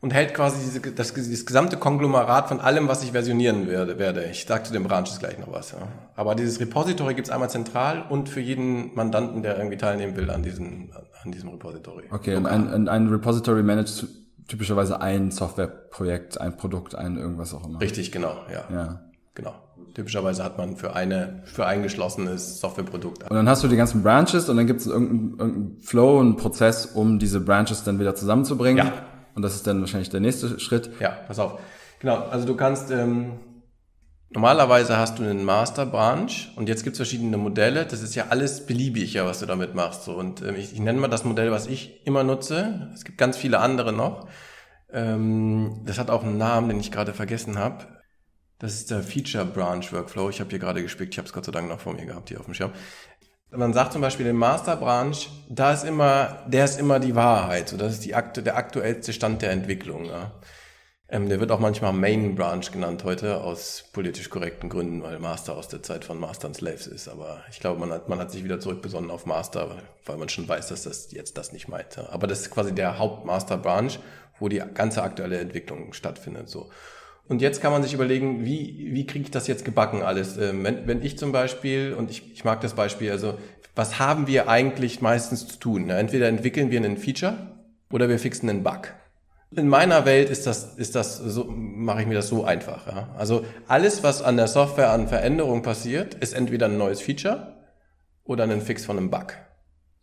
[SPEAKER 2] und hält quasi diese, das, das gesamte Konglomerat von allem, was ich versionieren werde. werde. Ich sage zu den Branches gleich noch was. Ja. Aber dieses Repository gibt es einmal zentral und für jeden Mandanten, der irgendwie teilnehmen will an diesem, an diesem Repository.
[SPEAKER 1] Okay, und ein, ein Repository managt typischerweise ein Softwareprojekt, ein Produkt, ein irgendwas auch immer.
[SPEAKER 2] Richtig, genau, ja. Ja. Genau. Typischerweise hat man für eine, für ein geschlossenes Softwareprodukt.
[SPEAKER 1] Und dann hast du die ganzen Branches und dann gibt es irgendeinen, irgendeinen Flow, einen Prozess, um diese Branches dann wieder zusammenzubringen. Ja. Und das ist dann wahrscheinlich der nächste Schritt.
[SPEAKER 2] Ja, pass auf. Genau, also du kannst, ähm, normalerweise hast du einen Master Branch und jetzt gibt es verschiedene Modelle. Das ist ja alles beliebig, ja, was du damit machst. So. Und ähm, ich, ich nenne mal das Modell, was ich immer nutze. Es gibt ganz viele andere noch. Ähm, das hat auch einen Namen, den ich gerade vergessen habe. Das ist der Feature Branch Workflow. Ich habe hier gerade gespickt, ich habe es Gott sei Dank noch vor mir gehabt hier auf dem Schirm. Man sagt zum Beispiel den Master Branch, da ist immer, der ist immer die Wahrheit. So, das ist die, der aktuellste Stand der Entwicklung. Ja. Ähm, der wird auch manchmal Main Branch genannt heute aus politisch korrekten Gründen, weil Master aus der Zeit von Master und Slaves ist. Aber ich glaube, man hat, man hat sich wieder zurückbesonnen auf Master, weil man schon weiß, dass das jetzt das nicht meint. Aber das ist quasi der Hauptmaster Branch, wo die ganze aktuelle Entwicklung stattfindet. So. Und jetzt kann man sich überlegen, wie, wie kriege ich das jetzt gebacken alles? Ähm, wenn, wenn ich zum Beispiel, und ich, ich mag das Beispiel, also was haben wir eigentlich meistens zu tun? Entweder entwickeln wir einen Feature oder wir fixen einen Bug. In meiner Welt ist das, ist das so, mache ich mir das so einfach. Ja? Also alles, was an der Software an Veränderung passiert, ist entweder ein neues Feature oder ein Fix von einem Bug.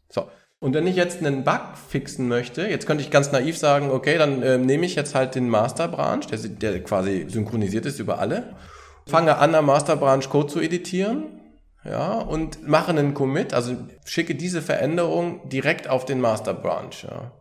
[SPEAKER 2] So. Und wenn ich jetzt einen Bug fixen möchte, jetzt könnte ich ganz naiv sagen, okay, dann äh, nehme ich jetzt halt den Master Branch, der, der quasi synchronisiert ist über alle, fange an, am Master Branch Code zu editieren, ja, und mache einen Commit, also schicke diese Veränderung direkt auf den Master Branch, ja.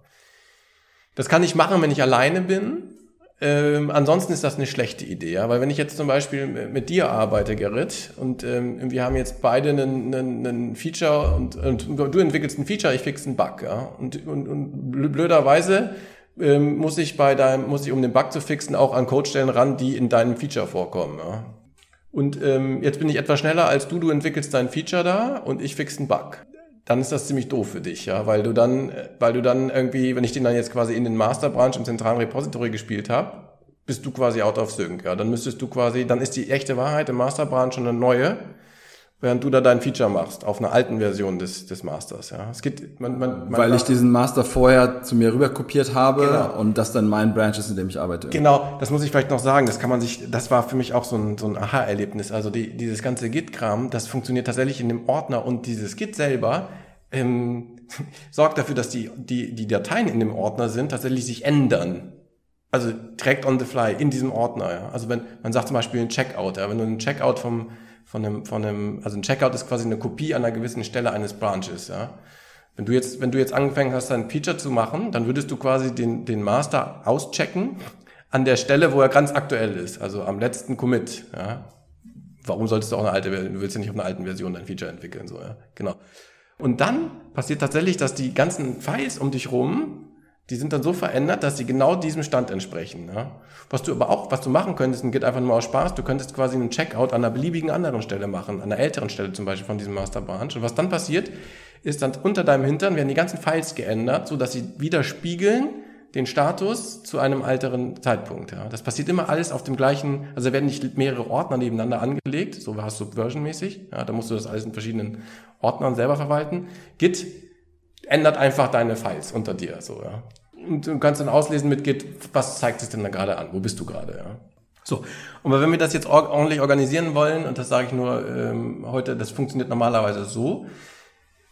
[SPEAKER 2] Das kann ich machen, wenn ich alleine bin. Ähm, ansonsten ist das eine schlechte Idee, ja? weil wenn ich jetzt zum Beispiel mit dir arbeite, Gerrit, und ähm, wir haben jetzt beide einen, einen, einen Feature und, und, du entwickelst ein Feature, ich fixe einen Bug, ja, und, und, und blöderweise ähm, muss ich bei deinem, muss ich um den Bug zu fixen auch an Codestellen ran, die in deinem Feature vorkommen, ja. Und ähm, jetzt bin ich etwas schneller als du, du entwickelst dein Feature da und ich fixe einen Bug dann ist das ziemlich doof für dich, ja, weil du dann, weil du dann irgendwie, wenn ich den dann jetzt quasi in den Masterbranch im zentralen Repository gespielt habe, bist du quasi out of sync, ja, dann müsstest du quasi, dann ist die echte Wahrheit im Masterbranch schon eine neue, während du da dein Feature machst auf einer alten Version des, des Masters, ja. Es gibt,
[SPEAKER 1] man, man, man weil ich diesen Master vorher zu mir rüber kopiert habe genau. und das dann mein Branch ist, in dem ich arbeite.
[SPEAKER 2] Genau, das muss ich vielleicht noch sagen, das kann man sich, das war für mich auch so ein, so ein Aha-Erlebnis. Also die, dieses ganze Git-Kram, das funktioniert tatsächlich in dem Ordner und dieses Git selber, ähm, sorgt dafür, dass die, die, die Dateien in dem Ordner sind, tatsächlich sich ändern. Also direkt on the fly in diesem Ordner. Ja. Also wenn man sagt zum Beispiel ein Checkout, ja, wenn du ein Checkout vom von einem, von einem, also ein Checkout ist quasi eine Kopie an einer gewissen Stelle eines Branches, ja. Wenn du jetzt, wenn du jetzt angefangen hast, ein Feature zu machen, dann würdest du quasi den, den Master auschecken an der Stelle, wo er ganz aktuell ist, also am letzten Commit, ja. Warum solltest du auch eine alte, du willst ja nicht auf einer alten Version dein Feature entwickeln, so, ja. Genau. Und dann passiert tatsächlich, dass die ganzen Files um dich rum die sind dann so verändert, dass sie genau diesem Stand entsprechen. Ja? Was du aber auch, was du machen könntest, und geht einfach nur aus Spaß, du könntest quasi einen Checkout an einer beliebigen anderen Stelle machen, an einer älteren Stelle zum Beispiel von diesem Master Branch. Und was dann passiert, ist dann unter deinem Hintern werden die ganzen Files geändert, so dass sie widerspiegeln den Status zu einem älteren Zeitpunkt. Ja. Das passiert immer alles auf dem gleichen, also werden nicht mehrere Ordner nebeneinander angelegt, so war es Subversion-mäßig. Ja, da musst du das alles in verschiedenen Ordnern selber verwalten. Git ändert einfach deine Files unter dir, so, ja. Und du kannst dann auslesen mit Git, was zeigt es denn da gerade an? Wo bist du gerade, ja? So. Und wenn wir das jetzt ordentlich organisieren wollen, und das sage ich nur ähm, heute, das funktioniert normalerweise so,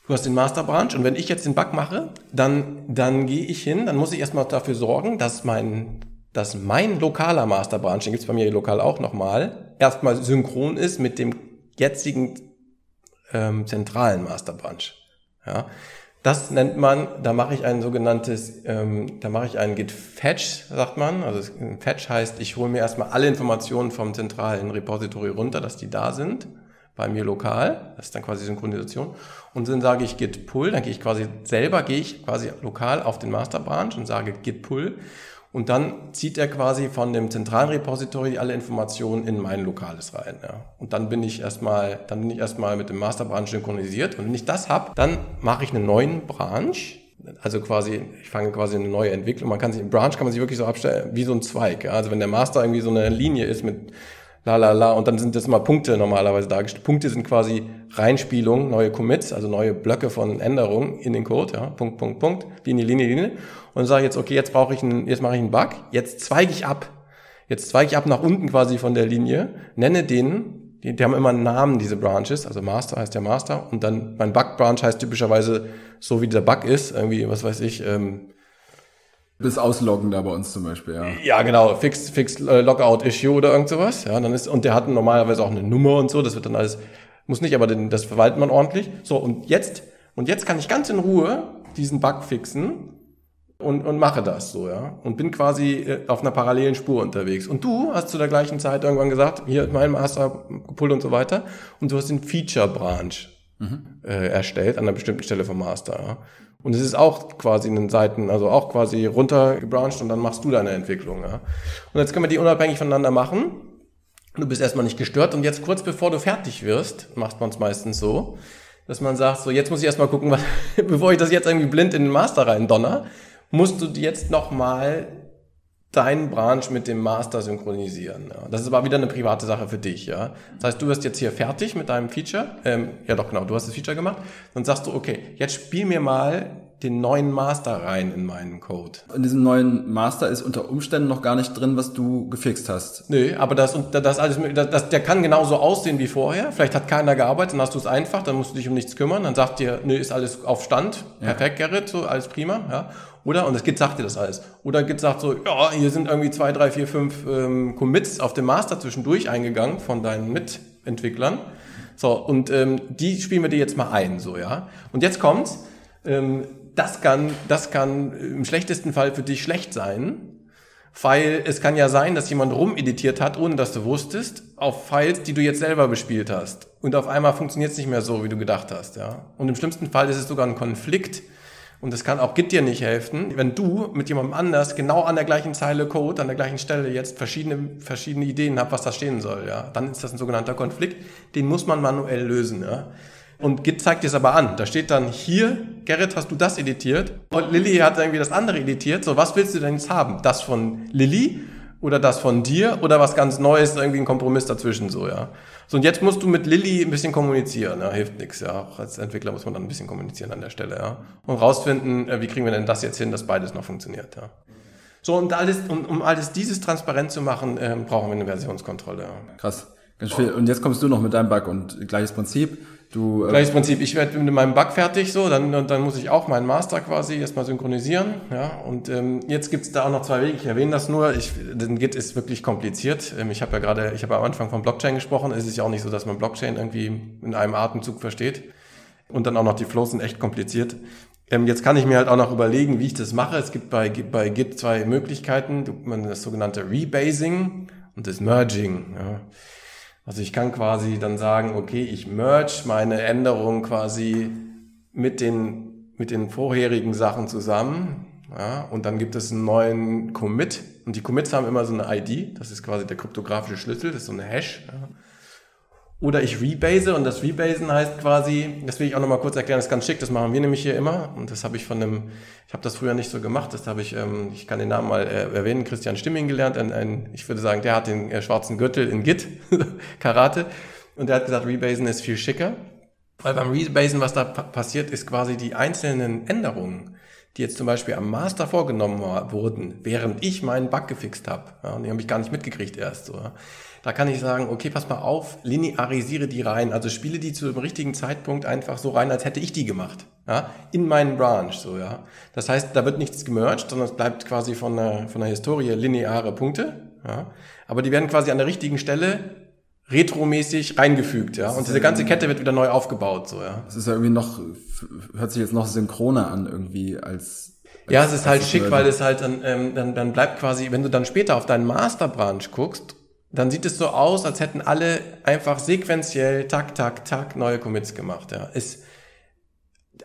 [SPEAKER 2] Du hast den Master Branch und wenn ich jetzt den Bug mache, dann, dann gehe ich hin, dann muss ich erstmal dafür sorgen, dass mein, dass mein lokaler Master Branch, den gibt's bei mir lokal auch nochmal, erstmal synchron ist mit dem jetzigen ähm, zentralen Master Branch. Ja. Das nennt man, da mache ich ein sogenanntes, ähm, da mache ich einen Git Fetch, sagt man. Also ein Fetch heißt, ich hole mir erstmal alle Informationen vom zentralen Repository runter, dass die da sind, bei mir lokal. Das ist dann quasi Synchronisation. Und dann sage ich Git Pull, dann gehe ich quasi selber, gehe ich quasi lokal auf den Master Branch und sage Git Pull und dann zieht er quasi von dem zentralen Repository alle Informationen in mein lokales rein. Ja. Und dann bin ich erstmal, dann bin ich erstmal mit dem Master Branch synchronisiert. Und wenn ich das habe, dann mache ich einen neuen Branch. Also quasi, ich fange quasi eine neue Entwicklung. Man kann sich, Branch kann man sich wirklich so abstellen, wie so ein Zweig. Ja. Also wenn der Master irgendwie so eine Linie ist mit la la la und dann sind das immer Punkte normalerweise dargestellt. Punkte sind quasi Reinspielung, neue Commits, also neue Blöcke von Änderungen in den Code, ja, Punkt, Punkt, Punkt, Linie, Linie, Linie. Und sage jetzt, okay, jetzt brauche ich einen, jetzt mache ich einen Bug, jetzt zweige ich ab. Jetzt zweige ich ab nach unten quasi von der Linie, nenne den, die, die haben immer einen Namen, diese Branches, also Master heißt der Master und dann mein Bug-Branch heißt typischerweise so, wie der Bug ist, irgendwie, was weiß ich, ähm,
[SPEAKER 1] bis ausloggen da bei uns zum Beispiel, ja.
[SPEAKER 2] Ja, genau. Fix, fix äh, Logout Issue oder irgend sowas. Ja, dann ist, und der hat normalerweise auch eine Nummer und so. Das wird dann alles, muss nicht, aber den, das verwaltet man ordentlich. So, und jetzt, und jetzt kann ich ganz in Ruhe diesen Bug fixen und, und mache das so, ja. Und bin quasi äh, auf einer parallelen Spur unterwegs. Und du hast zu der gleichen Zeit irgendwann gesagt, hier mein Master gepullt und so weiter. Und du hast den Feature Branch mhm. äh, erstellt an einer bestimmten Stelle vom Master. Ja. Und es ist auch quasi in den Seiten, also auch quasi runtergebrancht und dann machst du deine Entwicklung. Ja. Und jetzt können wir die unabhängig voneinander machen. Du bist erstmal nicht gestört und jetzt kurz bevor du fertig wirst, macht man es meistens so, dass man sagt, so jetzt muss ich erstmal gucken, was, bevor ich das jetzt irgendwie blind in den Master rein donner, musst du jetzt nochmal deinen Branch mit dem Master synchronisieren. Ja. Das ist aber wieder eine private Sache für dich. Ja. Das heißt, du wirst jetzt hier fertig mit deinem Feature. Ähm, ja doch, genau, du hast das Feature gemacht. Dann sagst du, okay, jetzt spiel mir mal den neuen Master rein in meinen Code.
[SPEAKER 1] In diesem neuen Master ist unter Umständen noch gar nicht drin, was du gefixt hast.
[SPEAKER 2] Nö, aber das, das alles, das, der kann genauso aussehen wie vorher. Vielleicht hat keiner gearbeitet, dann hast du es einfach, dann musst du dich um nichts kümmern. Dann sagt dir, nö, ist alles auf Stand. Perfekt, Gerrit, so alles prima. Ja. Oder, und das Git sagt dir das alles. Oder Git sagt so, ja, hier sind irgendwie zwei, drei, vier, fünf ähm, Commits auf dem Master zwischendurch eingegangen von deinen Mitentwicklern. So, und ähm, die spielen wir dir jetzt mal ein, so, ja. Und jetzt kommt's. Ähm, das kann, das kann im schlechtesten Fall für dich schlecht sein, weil es kann ja sein, dass jemand rumeditiert hat, ohne dass du wusstest, auf Files, die du jetzt selber bespielt hast. Und auf einmal funktioniert es nicht mehr so, wie du gedacht hast, ja. Und im schlimmsten Fall ist es sogar ein Konflikt, und das kann auch Git dir nicht helfen, wenn du mit jemandem anders genau an der gleichen Zeile Code, an der gleichen Stelle jetzt verschiedene, verschiedene Ideen habt, was da stehen soll. Ja? Dann ist das ein sogenannter Konflikt. Den muss man manuell lösen. Ja? Und Git zeigt dir es aber an. Da steht dann hier, Gerrit, hast du das editiert? Und Lilly hat irgendwie das andere editiert. So, was willst du denn jetzt haben? Das von Lilly oder das von dir oder was ganz Neues, irgendwie ein Kompromiss dazwischen so, ja. So, und jetzt musst du mit Lilly ein bisschen kommunizieren, ja, hilft nichts, ja. Auch als Entwickler muss man dann ein bisschen kommunizieren an der Stelle, ja. Und rausfinden, äh, wie kriegen wir denn das jetzt hin, dass beides noch funktioniert, ja. So, und alles, um, um alles dieses transparent zu machen, ähm, brauchen wir eine Versionskontrolle. Ja.
[SPEAKER 1] Krass. Ganz viel. Und jetzt kommst du noch mit deinem Bug und gleiches Prinzip. Du,
[SPEAKER 2] äh Gleiches Prinzip. Ich werde mit meinem Bug fertig, so, dann, dann muss ich auch meinen Master quasi erstmal synchronisieren. Ja, und ähm, jetzt gibt's da auch noch zwei Wege. Ich erwähne das nur. Ich, denn Git ist wirklich kompliziert. Ähm, ich habe ja gerade, ich habe am Anfang von Blockchain gesprochen. Es ist ja auch nicht so, dass man Blockchain irgendwie in einem Atemzug versteht. Und dann auch noch die Flows sind echt kompliziert. Ähm, jetzt kann ich mir halt auch noch überlegen, wie ich das mache. Es gibt bei, bei Git zwei Möglichkeiten. Das sogenannte Rebasing und das Merging. Ja. Also ich kann quasi dann sagen, okay, ich merge meine Änderung quasi mit den, mit den vorherigen Sachen zusammen. Ja, und dann gibt es einen neuen Commit. Und die Commits haben immer so eine ID. Das ist quasi der kryptografische Schlüssel. Das ist so eine Hash. Oder ich rebase und das Rebasen heißt quasi, das will ich auch nochmal kurz erklären, das ist ganz schick, das machen wir nämlich hier immer. Und das habe ich von einem, ich habe das früher nicht so gemacht, das habe ich, ähm, ich kann den Namen mal äh, erwähnen, Christian Stimming gelernt, ein, ein, ich würde sagen, der hat den äh, schwarzen Gürtel in Git, Karate. Und der hat gesagt, Rebasen ist viel schicker, weil beim Rebasen, was da passiert, ist quasi die einzelnen Änderungen, die jetzt zum Beispiel am Master vorgenommen wurden, während ich meinen Bug gefixt habe, ja, und die habe ich gar nicht mitgekriegt erst so, ja da kann ich sagen, okay, pass mal auf, linearisiere die rein. Also spiele die zu dem richtigen Zeitpunkt einfach so rein, als hätte ich die gemacht. Ja, in meinen Branch, so, ja. Das heißt, da wird nichts gemerged, sondern es bleibt quasi von der, von der Historie lineare Punkte, ja. Aber die werden quasi an der richtigen Stelle retromäßig reingefügt, ja. Und diese ganze Kette wird wieder neu aufgebaut, so, ja.
[SPEAKER 1] Es ist ja irgendwie noch, hört sich jetzt noch synchroner an, irgendwie, als,
[SPEAKER 2] ja, es ist halt schick, weil es halt dann, ähm, dann, dann bleibt quasi, wenn du dann später auf deinen Master Branch guckst dann sieht es so aus, als hätten alle einfach sequenziell tak, tak, tak neue Commits gemacht. Ja. Ist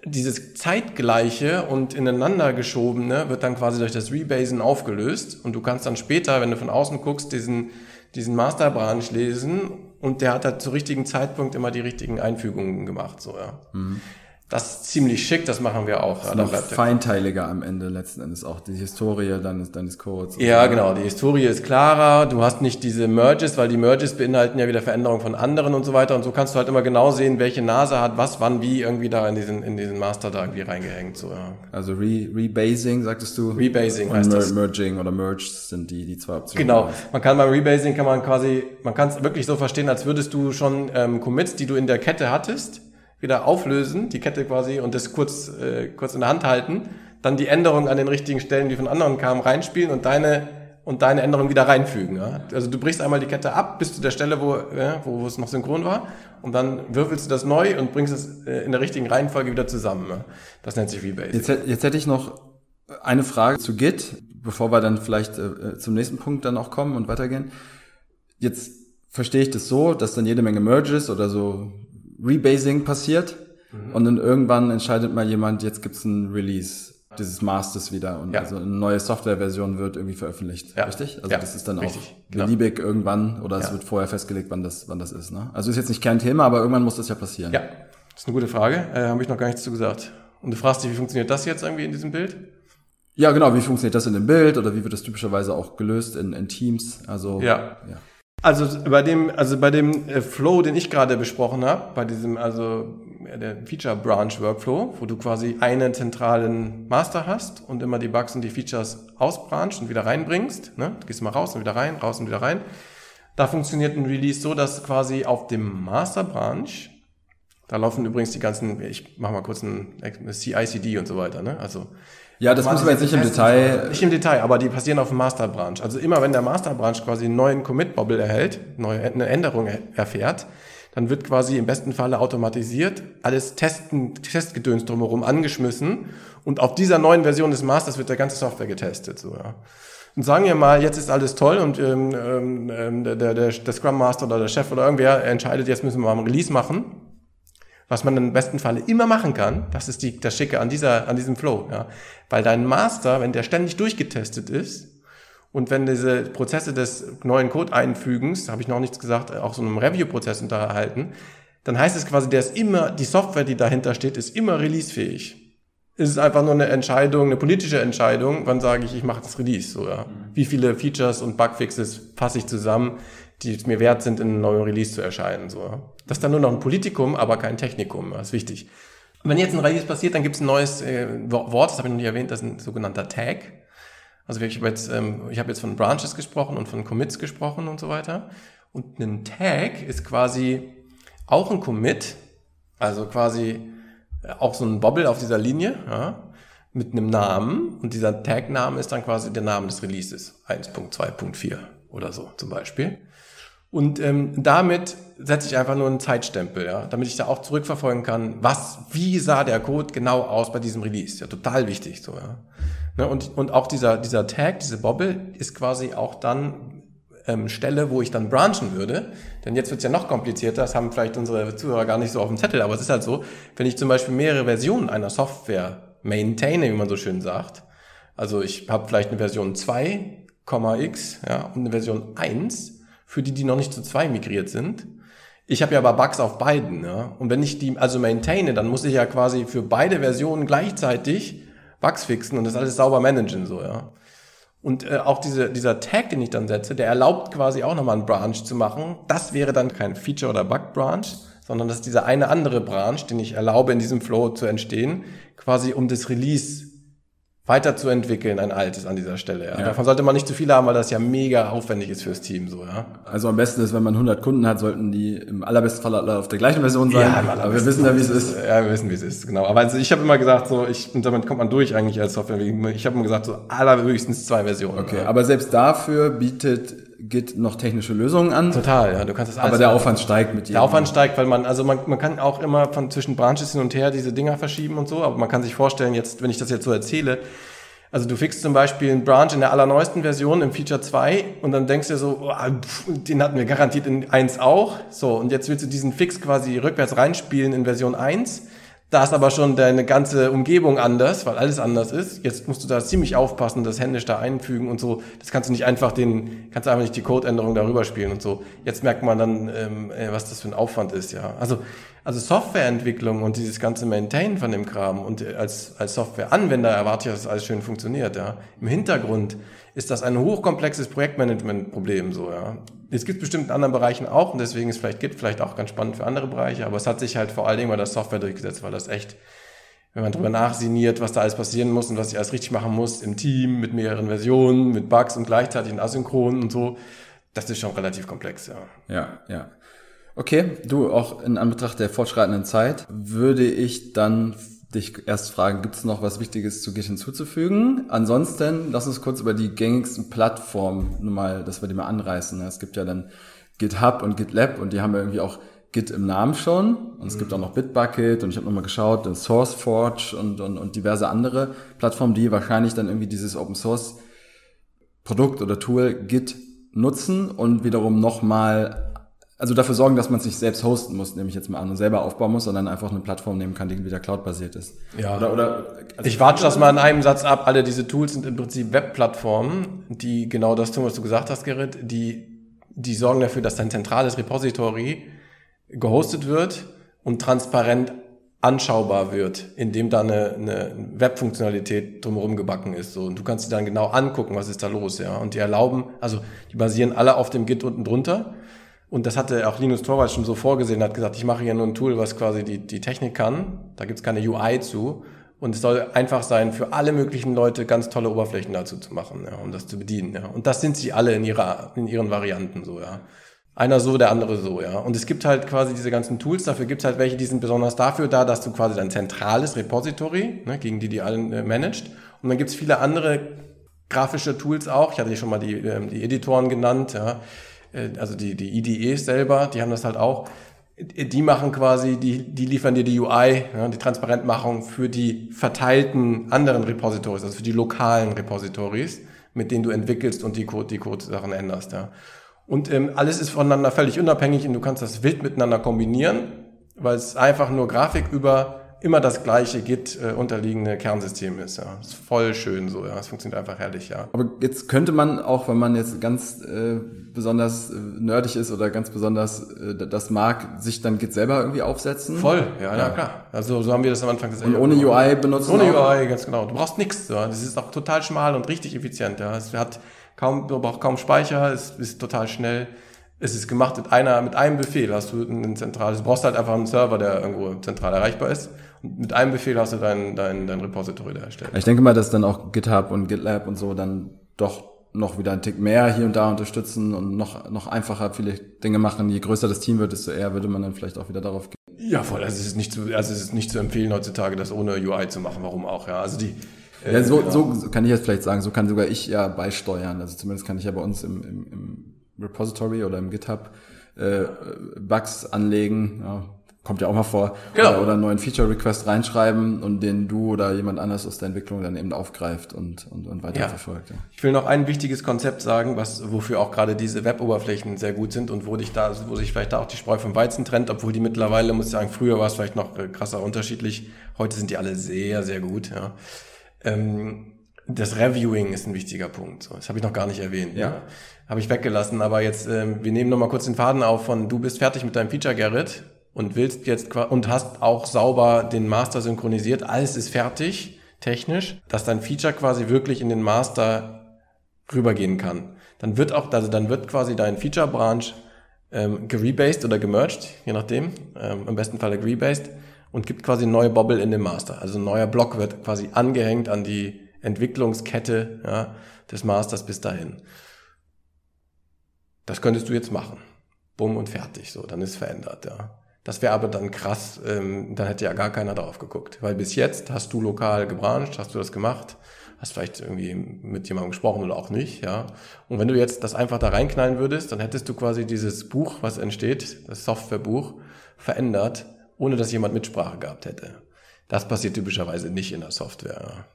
[SPEAKER 2] dieses zeitgleiche und ineinander geschobene wird dann quasi durch das Rebasen aufgelöst und du kannst dann später, wenn du von außen guckst, diesen, diesen Master Branch lesen und der hat halt zu richtigen Zeitpunkt immer die richtigen Einfügungen gemacht, so, ja. Mhm. Das ist ziemlich schick, das machen wir auch. Das
[SPEAKER 1] ist noch feinteiliger am Ende letzten Endes auch die Historie deines, deines Codes.
[SPEAKER 2] Ja, so. genau. Die Historie ist klarer. Du hast nicht diese Merges, weil die Merges beinhalten ja wieder Veränderungen von anderen und so weiter. Und so kannst du halt immer genau sehen, welche Nase hat was, wann, wie irgendwie da in diesen, in diesen Master da irgendwie reingehängt. So, ja.
[SPEAKER 1] Also Re Rebasing, sagtest du?
[SPEAKER 2] Rebasing
[SPEAKER 1] heißt Mer das. Merging oder Merge sind die, die zwei Optionen.
[SPEAKER 2] Genau. Man kann beim Rebasing kann man quasi, man kann es wirklich so verstehen, als würdest du schon ähm, Commits, die du in der Kette hattest, wieder auflösen, die Kette quasi, und das kurz, äh, kurz in der Hand halten, dann die Änderungen an den richtigen Stellen, die von anderen kamen, reinspielen und deine und deine Änderungen wieder reinfügen. Ja? Also du brichst einmal die Kette ab bis zu der Stelle, wo, ja, wo, wo es noch synchron war, und dann würfelst du das neu und bringst es äh, in der richtigen Reihenfolge wieder zusammen. Ja? Das nennt sich Rebase.
[SPEAKER 1] Jetzt, jetzt hätte ich noch eine Frage zu Git, bevor wir dann vielleicht äh, zum nächsten Punkt dann auch kommen und weitergehen. Jetzt verstehe ich das so, dass dann jede Menge Merges oder so Rebasing passiert mhm. und dann irgendwann entscheidet mal jemand, jetzt gibt's ein Release dieses Masters wieder und ja. also eine neue Softwareversion wird irgendwie veröffentlicht. Ja. Richtig? Also ja. das ist dann Richtig. auch genau. beliebig genau. irgendwann oder es wird vorher festgelegt, wann das, wann das ist. Ne? Also ist jetzt nicht Kernthema, aber irgendwann muss das ja passieren.
[SPEAKER 2] Ja, das ist eine gute Frage. Äh, Habe ich noch gar nichts zu gesagt. Und du fragst dich, wie funktioniert das jetzt irgendwie in diesem Bild?
[SPEAKER 1] Ja, genau. Wie funktioniert das in dem Bild oder wie wird das typischerweise auch gelöst in, in Teams? Also
[SPEAKER 2] ja. ja. Also bei dem, also bei dem äh, Flow, den ich gerade besprochen habe, bei diesem, also der Feature Branch Workflow, wo du quasi einen zentralen Master hast und immer die Bugs und die Features ausbranchst und wieder reinbringst. Ne? Du gehst mal raus und wieder rein, raus und wieder rein. Da funktioniert ein Release so, dass quasi auf dem Master Branch, da laufen übrigens die ganzen, ich mach mal kurz ein CICD und so weiter, ne? Also
[SPEAKER 1] ja, das müssen wir jetzt nicht im Detail.
[SPEAKER 2] Nicht im Detail, aber die passieren auf dem Master Branch. Also immer wenn der Master Branch quasi einen neuen Commit Bobble erhält, neue, eine Änderung erfährt, dann wird quasi im besten Falle automatisiert alles Testen, Testgedöns drumherum angeschmissen und auf dieser neuen Version des Masters wird der ganze Software getestet. So, ja. Und sagen wir mal, jetzt ist alles toll und ähm, ähm, der, der, der Scrum Master oder der Chef oder irgendwer entscheidet, jetzt müssen wir mal ein Release machen. Was man im besten Falle immer machen kann, das ist die, das Schicke an dieser, an diesem Flow, ja. Weil dein Master, wenn der ständig durchgetestet ist, und wenn diese Prozesse des neuen Code-Einfügens, habe ich noch nichts gesagt, auch so einem Review-Prozess unterhalten, dann heißt es quasi, der ist immer, die Software, die dahinter steht, ist immer releasefähig. Es ist einfach nur eine Entscheidung, eine politische Entscheidung, wann sage ich, ich mache das Release. So, ja. Wie viele Features und Bugfixes fasse ich zusammen, die es mir wert sind, in einem neuen Release zu erscheinen. So. Das ist dann nur noch ein Politikum, aber kein Technikum. Das ist wichtig. Wenn jetzt ein Release passiert, dann gibt es ein neues äh, Wort, das habe ich noch nicht erwähnt, das ist ein sogenannter Tag. Also ich habe jetzt, ähm, ich jetzt von Branches gesprochen und von Commits gesprochen und so weiter. Und ein Tag ist quasi auch ein Commit, also quasi äh, auch so ein Bobble auf dieser Linie, ja, mit einem Namen. Und dieser Tag-Name ist dann quasi der Name des Releases. 1.2.4 oder so zum Beispiel. Und ähm, damit setze ich einfach nur einen Zeitstempel, ja, damit ich da auch zurückverfolgen kann, was, wie sah der Code genau aus bei diesem Release. Ja, total wichtig, so, ja. Ne, und, und auch dieser, dieser Tag, diese Bobble, ist quasi auch dann ähm, Stelle, wo ich dann branchen würde. Denn jetzt wird's ja noch komplizierter, das haben vielleicht unsere Zuhörer gar nicht so auf dem Zettel, aber es ist halt so, wenn ich zum Beispiel mehrere Versionen einer Software maintaine, wie man so schön sagt, also ich habe vielleicht eine Version 2, x ja, und eine Version 1, für die, die noch nicht zu 2 migriert sind. Ich habe ja aber Bugs auf beiden. Ja? Und wenn ich die also maintaine, dann muss ich ja quasi für beide Versionen gleichzeitig Bugs fixen und das alles sauber managen, so, ja. Und äh, auch diese, dieser Tag, den ich dann setze, der erlaubt quasi auch nochmal einen Branch zu machen. Das wäre dann kein Feature oder Bug Branch, sondern das ist dieser eine andere Branch, den ich erlaube, in diesem Flow zu entstehen, quasi um das Release weiterzuentwickeln, ein altes an dieser Stelle. Ja. ja. Davon sollte man nicht zu viele haben, weil das ja mega aufwendig ist fürs Team. So, ja.
[SPEAKER 1] Also am besten ist, wenn man 100 Kunden hat, sollten die im allerbesten Fall alle auf der gleichen Version sein. Ja, aber wir wissen ja, wie es ist.
[SPEAKER 2] Ja, wir wissen, wie es ist, genau. Aber also ich habe immer gesagt, so ich und damit kommt man durch eigentlich als Software. Ich habe immer gesagt, so allerhöchstens zwei Versionen.
[SPEAKER 1] Okay, aber selbst dafür bietet Git noch technische Lösungen an.
[SPEAKER 2] Total, ja. Du kannst das
[SPEAKER 1] alles Aber der Aufwand steigt mit
[SPEAKER 2] jedem. Der Aufwand steigt, weil man, also man, man kann auch immer von zwischen Branches hin und her diese Dinger verschieben und so, aber man kann sich vorstellen, jetzt, wenn ich das jetzt so erzähle, also du fixst zum Beispiel einen Branch in der allerneuesten Version im Feature 2 und dann denkst du so, oh, pff, den hatten wir garantiert in 1 auch. So, und jetzt willst du diesen Fix quasi rückwärts reinspielen in Version 1. Da ist aber schon deine ganze Umgebung anders, weil alles anders ist. Jetzt musst du da ziemlich aufpassen, das händisch da einfügen und so. Das kannst du nicht einfach den, kannst du einfach nicht die Codeänderung darüber spielen und so. Jetzt merkt man dann, ähm, äh, was das für ein Aufwand ist, ja. Also also Softwareentwicklung und dieses ganze Maintain von dem Kram und als, als Softwareanwender erwarte ich, dass das alles schön funktioniert, ja. Im Hintergrund ist das ein hochkomplexes Projektmanagement-Problem, so, ja. Es gibt bestimmt in anderen Bereichen auch und deswegen ist vielleicht Git vielleicht auch ganz spannend für andere Bereiche, aber es hat sich halt vor allen Dingen bei der Software durchgesetzt, weil das echt, wenn man drüber nachsiniert, was da alles passieren muss und was ich alles richtig machen muss im Team, mit mehreren Versionen, mit Bugs und gleichzeitig in Asynchronen und so, das ist schon relativ komplex, ja.
[SPEAKER 1] Ja, ja. Okay, du, auch in Anbetracht der fortschreitenden Zeit würde ich dann dich erst fragen, gibt es noch was Wichtiges zu Git hinzuzufügen? Ansonsten, lass uns kurz über die gängigsten Plattformen nur mal, dass wir die mal anreißen. Es gibt ja dann GitHub und GitLab und die haben ja irgendwie auch Git im Namen schon. Und es mhm. gibt auch noch Bitbucket und ich habe nochmal geschaut, und SourceForge und, und, und diverse andere Plattformen, die wahrscheinlich dann irgendwie dieses Open Source Produkt oder Tool Git nutzen und wiederum nochmal also dafür sorgen, dass man es nicht selbst hosten muss, nehme ich jetzt mal an, und selber aufbauen muss, sondern einfach eine Plattform nehmen kann, die wieder cloud-basiert ist.
[SPEAKER 2] Ja. Oder, oder also ich warte das mal in einem Satz ab. Alle diese Tools sind im Prinzip Webplattformen, die genau das tun, was du gesagt hast, Gerrit, die, die sorgen dafür, dass dein zentrales Repository gehostet wird und transparent anschaubar wird, indem da eine, eine Webfunktionalität drumherum gebacken ist. So. Und du kannst dir dann genau angucken, was ist da los, ja. Und die erlauben, also die basieren alle auf dem Git unten drunter Und das hatte auch Linus Torvalds schon so vorgesehen, hat gesagt, ich mache hier nur ein Tool, was quasi die, die Technik kann. Da gibt's keine UI zu. Und es soll einfach sein, für alle möglichen Leute ganz tolle Oberflächen dazu zu machen, ja, um das zu bedienen. Ja. Und das sind sie alle in, ihrer, in ihren Varianten so, ja. Einer so, der andere so, ja. Und es gibt halt quasi diese ganzen Tools, dafür gibt es halt welche, die sind besonders dafür da, dass du quasi dein zentrales Repository, ne, gegen die die allen äh, managst. Und dann gibt es viele andere grafische Tools auch. Ich hatte schon mal die, ähm, die Editoren genannt, ja. Äh, also die, die IDEs selber, die haben das halt auch. Die machen quasi, die, die liefern dir die UI, ja, die Transparentmachung für die verteilten anderen Repositories, also für die lokalen Repositories, mit denen du entwickelst und die Code, die Code-Sachen änderst. Ja. Und ähm, alles ist voneinander völlig unabhängig und du kannst das wild miteinander kombinieren, weil es einfach nur Grafik über immer das gleiche Git äh, unterliegende Kernsystem ist. Ja, ist voll schön so. Ja, es funktioniert einfach herrlich. Ja.
[SPEAKER 1] Aber jetzt könnte man auch, wenn man jetzt ganz äh, besonders äh, nerdig ist oder ganz besonders äh, das mag, sich dann Git selber irgendwie aufsetzen.
[SPEAKER 2] Voll, ja, ja, ja klar. Also so haben wir das am Anfang
[SPEAKER 1] gesehen. Und ohne UI benutzen.
[SPEAKER 2] Ohne UI, ganz genau. Du brauchst nichts. Ja. Das ist auch total schmal und richtig effizient. Ja. Es hat kaum, du brauchst kaum Speicher. Es ist total schnell es ist gemacht mit einer, mit einem Befehl hast du ein zentrales, du brauchst halt einfach einen Server, der irgendwo zentral erreichbar ist. Mit einem Befehl hast du dein, dein, dein Repository da erstellt.
[SPEAKER 1] Ich denke mal, dass dann auch GitHub und GitLab und so dann doch noch wieder einen Tick mehr hier und da unterstützen und noch, noch einfacher viele Dinge machen. Je größer das Team wird, desto eher würde man dann vielleicht auch wieder darauf gehen.
[SPEAKER 2] Ja, voll. Also es ist nicht zu, also es ist nicht zu empfehlen heutzutage, das ohne UI zu machen. Warum auch? Ja, also die,
[SPEAKER 1] ja, so, äh, so kann ich jetzt vielleicht sagen, so kann sogar ich ja beisteuern. Also zumindest kann ich ja bei uns im, im, im Repository oder im GitHub äh, Bugs anlegen. Ja, kommt ja auch mal vor. Genau. Oder, oder einen neuen Feature-Request reinschreiben und den du oder jemand anders aus der Entwicklung dann eben aufgreift und, und, und weiterverfolgt.
[SPEAKER 2] Ja. ja. Ich will noch ein wichtiges Konzept sagen, was, wofür auch gerade diese Web-Oberflächen sehr gut sind und wo dich da, wo sich vielleicht da auch die Spreu vom Weizen trennt, obwohl die mittlerweile, muss ich sagen, früher war es vielleicht noch äh, krasser unterschiedlich. Heute sind die alle sehr, sehr gut, ja. Ähm, das Reviewing ist ein wichtiger Punkt. Das habe ich noch gar nicht erwähnt. Ja. ja. Habe ich weggelassen. Aber jetzt, ähm, wir nehmen noch mal kurz den Faden auf von du bist fertig mit deinem Feature, Gerrit, und willst jetzt und hast auch sauber den Master synchronisiert. Alles ist fertig, technisch, dass dein Feature quasi wirklich in den Master rübergehen kann. Dann wird auch, also dann wird quasi dein Feature-Branch ähm, gerebased oder gemerged, je nachdem. Ähm, Im besten Fall gerebased und gibt quasi neue Bobble in dem Master. Also ein neuer Block wird quasi angehängt an die Entwicklungskette ja, des Masters bis dahin. Das könntest du jetzt machen. Bumm und fertig. So, dann ist verändert, ja. Das wäre aber dann krass, ähm, dann hätte ja gar keiner drauf geguckt. Weil bis jetzt hast du lokal gebrancht, hast du das gemacht, hast vielleicht irgendwie mit jemandem gesprochen oder auch nicht, ja. Und wenn du jetzt das einfach da reinknallen würdest, dann hättest du quasi dieses Buch, was entsteht, das Softwarebuch, verändert, ohne dass jemand Mitsprache gehabt hätte. Das passiert typischerweise nicht in der Software.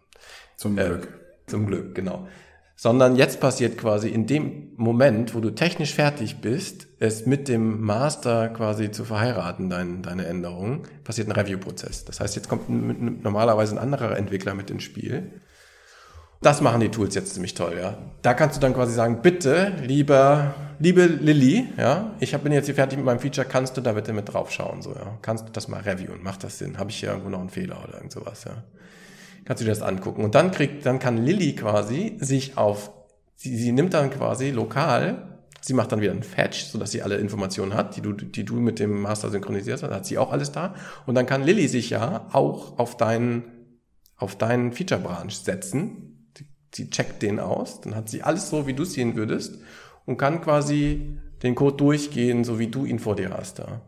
[SPEAKER 1] Zum äh, Glück.
[SPEAKER 2] Äh, zum Glück, genau. Sondern jetzt passiert quasi in dem Moment, wo du technisch fertig bist, es mit dem Master quasi zu verheiraten, dein, deine Änderungen, passiert ein Review-Prozess. Das heißt, jetzt kommt normalerweise ein anderer Entwickler mit ins Spiel. Das machen die Tools jetzt ziemlich toll, ja. Da kannst du dann quasi sagen, bitte, lieber, liebe Lilly, ja, ich bin jetzt hier fertig mit meinem Feature, kannst du da bitte mit draufschauen, so, ja. Kannst du das mal reviewen? Macht das Sinn? Habe ich hier irgendwo noch einen Fehler oder irgend sowas, ja kannst du dir das angucken. Und dann kriegt, dann kann Lilly quasi sich auf, sie, sie nimmt dann quasi lokal, sie macht dann wieder einen Fetch, sodass sie alle Informationen hat, die du, die du mit dem Master synchronisierst, dann hat sie auch alles da. Und dann kann Lilly sich ja auch auf deinen, auf deinen Feature Branch setzen. Sie checkt den aus, dann hat sie alles so, wie du es sehen würdest und kann quasi den Code durchgehen, so wie du ihn vor dir hast da.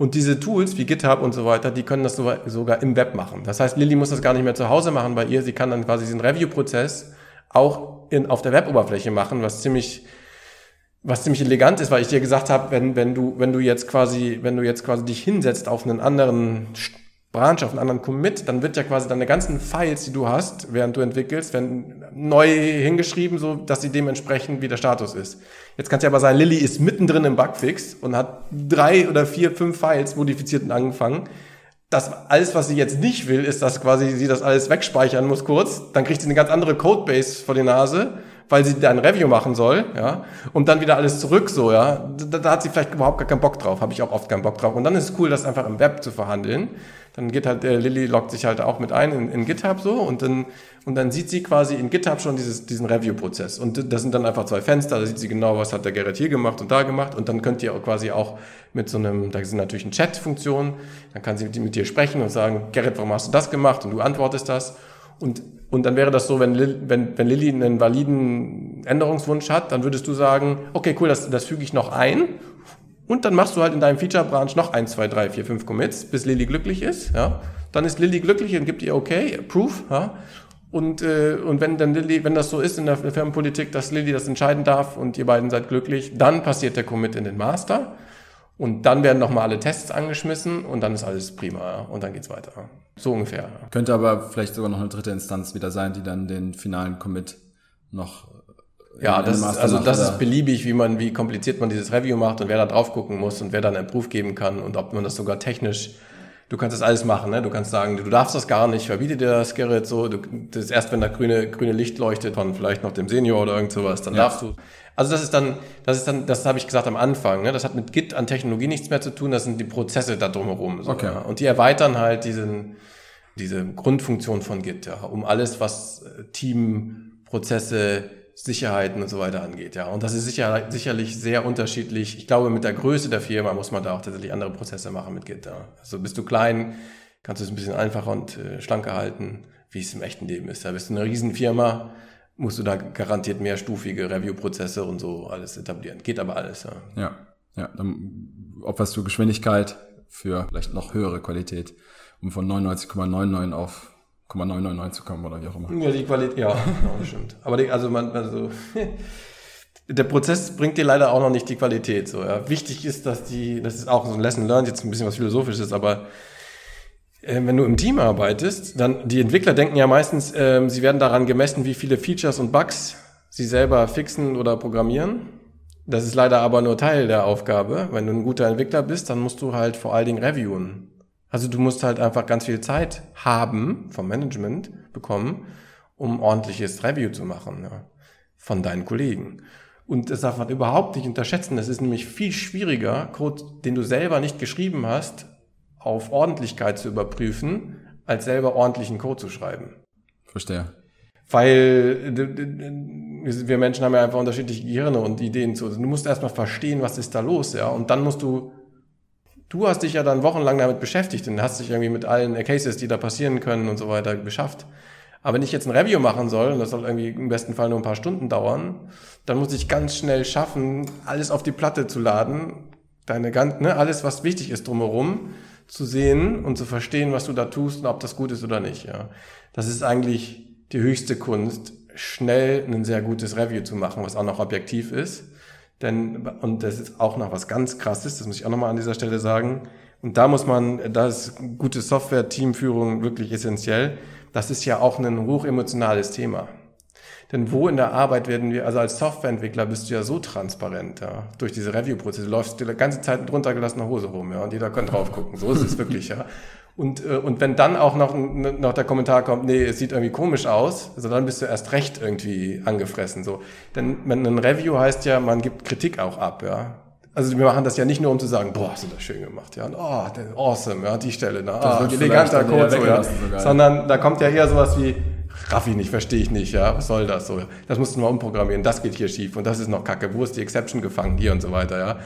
[SPEAKER 2] Und diese Tools wie GitHub und so weiter, die können das sogar im Web machen. Das heißt, Lilly muss das gar nicht mehr zu Hause machen bei ihr. Sie kann dann quasi diesen Review-Prozess auch in, auf der Web-Oberfläche machen, was ziemlich, was ziemlich elegant ist, weil ich dir gesagt habe, wenn, wenn du, wenn du jetzt quasi, wenn du jetzt quasi dich hinsetzt auf einen anderen Branch, auf einen anderen Commit, dann wird ja quasi deine ganzen Files, die du hast, während du entwickelst, werden neu hingeschrieben, so dass sie dementsprechend wie der Status ist. Jetzt kann es ja aber sein, Lilly ist mittendrin im Bugfix und hat drei oder vier, fünf Files modifiziert und angefangen. Das alles, was sie jetzt nicht will, ist, dass quasi sie das alles wegspeichern muss kurz. Dann kriegt sie eine ganz andere Codebase vor die Nase, weil sie dann Review machen soll, ja, und dann wieder alles zurück, so, ja, da, da hat sie vielleicht überhaupt gar keinen Bock drauf, habe ich auch oft keinen Bock drauf. Und dann ist es cool, das einfach im Web zu verhandeln. Dann geht halt, äh, Lilly loggt sich halt auch mit ein in, in GitHub so und dann, und dann sieht sie quasi in GitHub schon dieses, diesen Review-Prozess. Und das sind dann einfach zwei Fenster, da sieht sie genau, was hat der Gerrit hier gemacht und da gemacht. Und dann könnt ihr auch quasi auch mit so einem, da sind natürlich eine Chat-Funktion, dann kann sie mit, mit dir sprechen und sagen, Gerrit, warum hast du das gemacht? Und du antwortest das. Und, und dann wäre das so, wenn, wenn, wenn Lilly einen validen Änderungswunsch hat, dann würdest du sagen, okay, cool, das, das füge ich noch ein. Und dann machst du halt in deinem Feature-Branch noch 1, 2, 3, 4, 5 Commits, bis Lilly glücklich ist. Ja? Dann ist Lilly glücklich und gibt ihr okay, Proof. Ja? Und, äh, und wenn dann Lilly, wenn das so ist in der Firmenpolitik, dass Lilly das entscheiden darf und ihr beiden seid glücklich, dann passiert der Commit in den Master. Und dann werden nochmal alle Tests angeschmissen und dann ist alles prima und dann geht's weiter. So ungefähr.
[SPEAKER 1] Könnte aber vielleicht sogar noch eine dritte Instanz wieder sein, die dann den finalen Commit noch
[SPEAKER 2] ja, das ist, also das ist beliebig, wie man, wie kompliziert man dieses Review macht und wer da drauf gucken muss und wer dann einen Proof geben kann und ob man das sogar technisch du kannst das alles machen, ne? Du kannst sagen, du darfst das gar nicht, verbiete dir das Gerrit so. Du, das ist erst, wenn das grüne, grüne Licht leuchtet von vielleicht noch dem Senior oder irgend sowas, dann ja. darfst du. Also das ist dann, das ist dann, das habe ich gesagt am Anfang, ne? Das hat mit Git an Technologie nichts mehr zu tun, das sind die Prozesse da drumherum. So,
[SPEAKER 1] okay.
[SPEAKER 2] Ja? Und die erweitern halt diesen, diese Grundfunktion von Git, ja, um alles, was äh, Teamprozesse, Sicherheiten und so weiter angeht, ja. Und das ist sicher, sicherlich sehr unterschiedlich. Ich glaube, mit der Größe der Firma muss man da auch tatsächlich andere Prozesse machen mit Git, ja. Also bist du klein, kannst du es ein bisschen einfacher und äh, schlanker halten, wie es im echten Leben ist. Da bist du eine Riesenfirma, musst du da garantiert mehrstufige Review-Prozesse und so alles etablieren. Geht aber alles, ja.
[SPEAKER 1] Ja, ja. Dann opferst du Geschwindigkeit für vielleicht noch höhere Qualität, um von 99,99 auf 0,999 zu kommen oder wie auch immer.
[SPEAKER 2] Ja, die Qualität, ja, genau, stimmt. Aber die, also man, also der Prozess bringt dir leider auch noch nicht die Qualität. So, ja. Wichtig ist, dass die, das ist auch so ein Lesson learned, jetzt ein bisschen was Philosophisches, aber äh, wenn du im Team arbeitest, dann die Entwickler denken ja meistens, äh, sie werden daran gemessen, wie viele Features und Bugs sie selber fixen oder programmieren. Das ist leider aber nur Teil der Aufgabe. Wenn du ein guter Entwickler bist, dann musst du halt vor allen Dingen reviewen. Also du musst halt einfach ganz viel Zeit haben vom Management bekommen, um ordentliches Review zu machen ja, von deinen Kollegen. Und das darf man überhaupt nicht unterschätzen. Es ist nämlich viel schwieriger, Code, den du selber nicht geschrieben hast, auf Ordentlichkeit zu überprüfen, als selber ordentlichen Code zu schreiben.
[SPEAKER 1] Verstehe.
[SPEAKER 2] Weil wir Menschen haben ja einfach unterschiedliche Gehirne und Ideen zu. Du musst erstmal verstehen, was ist da los, ja. Und dann musst du Du hast dich ja dann wochenlang damit beschäftigt und hast dich irgendwie mit allen Cases, die da passieren können und so weiter, beschafft. Aber wenn ich jetzt ein Review machen soll, und das soll irgendwie im besten Fall nur ein paar Stunden dauern, dann muss ich ganz schnell schaffen, alles auf die Platte zu laden, deine ganz, ne, alles, was wichtig ist drumherum, zu sehen und zu verstehen, was du da tust und ob das gut ist oder nicht, ja. Das ist eigentlich die höchste Kunst, schnell ein sehr gutes Review zu machen, was auch noch objektiv ist denn, und das ist auch noch was ganz krasses, das muss ich auch nochmal an dieser Stelle sagen. Und da muss man, da ist gute Software, Teamführung wirklich essentiell. Das ist ja auch ein hochemotionales Thema. Denn wo in der Arbeit werden wir, also als Softwareentwickler bist du ja so transparent, ja, durch diese Review-Prozesse, du läufst die ganze Zeit mit runtergelassener Hose rum, ja, und jeder kann drauf gucken. So ist es wirklich, ja. Und, äh, und wenn dann auch noch, noch der Kommentar kommt, nee, es sieht irgendwie komisch aus, also dann bist du erst recht irgendwie angefressen. So. Denn ein Review heißt ja, man gibt Kritik auch ab, ja. Also wir machen das ja nicht nur, um zu sagen, boah, hast du das schön gemacht, ja, und, oh, awesome, ja, die Stelle, ne? ah, eleganter Code, so, ja. Sondern da kommt ja eher sowas wie, raff ich nicht, verstehe ich nicht, ja, was soll das so? Das musst du mal umprogrammieren, das geht hier schief und das ist noch kacke, wo ist die Exception gefangen, hier und so weiter, ja.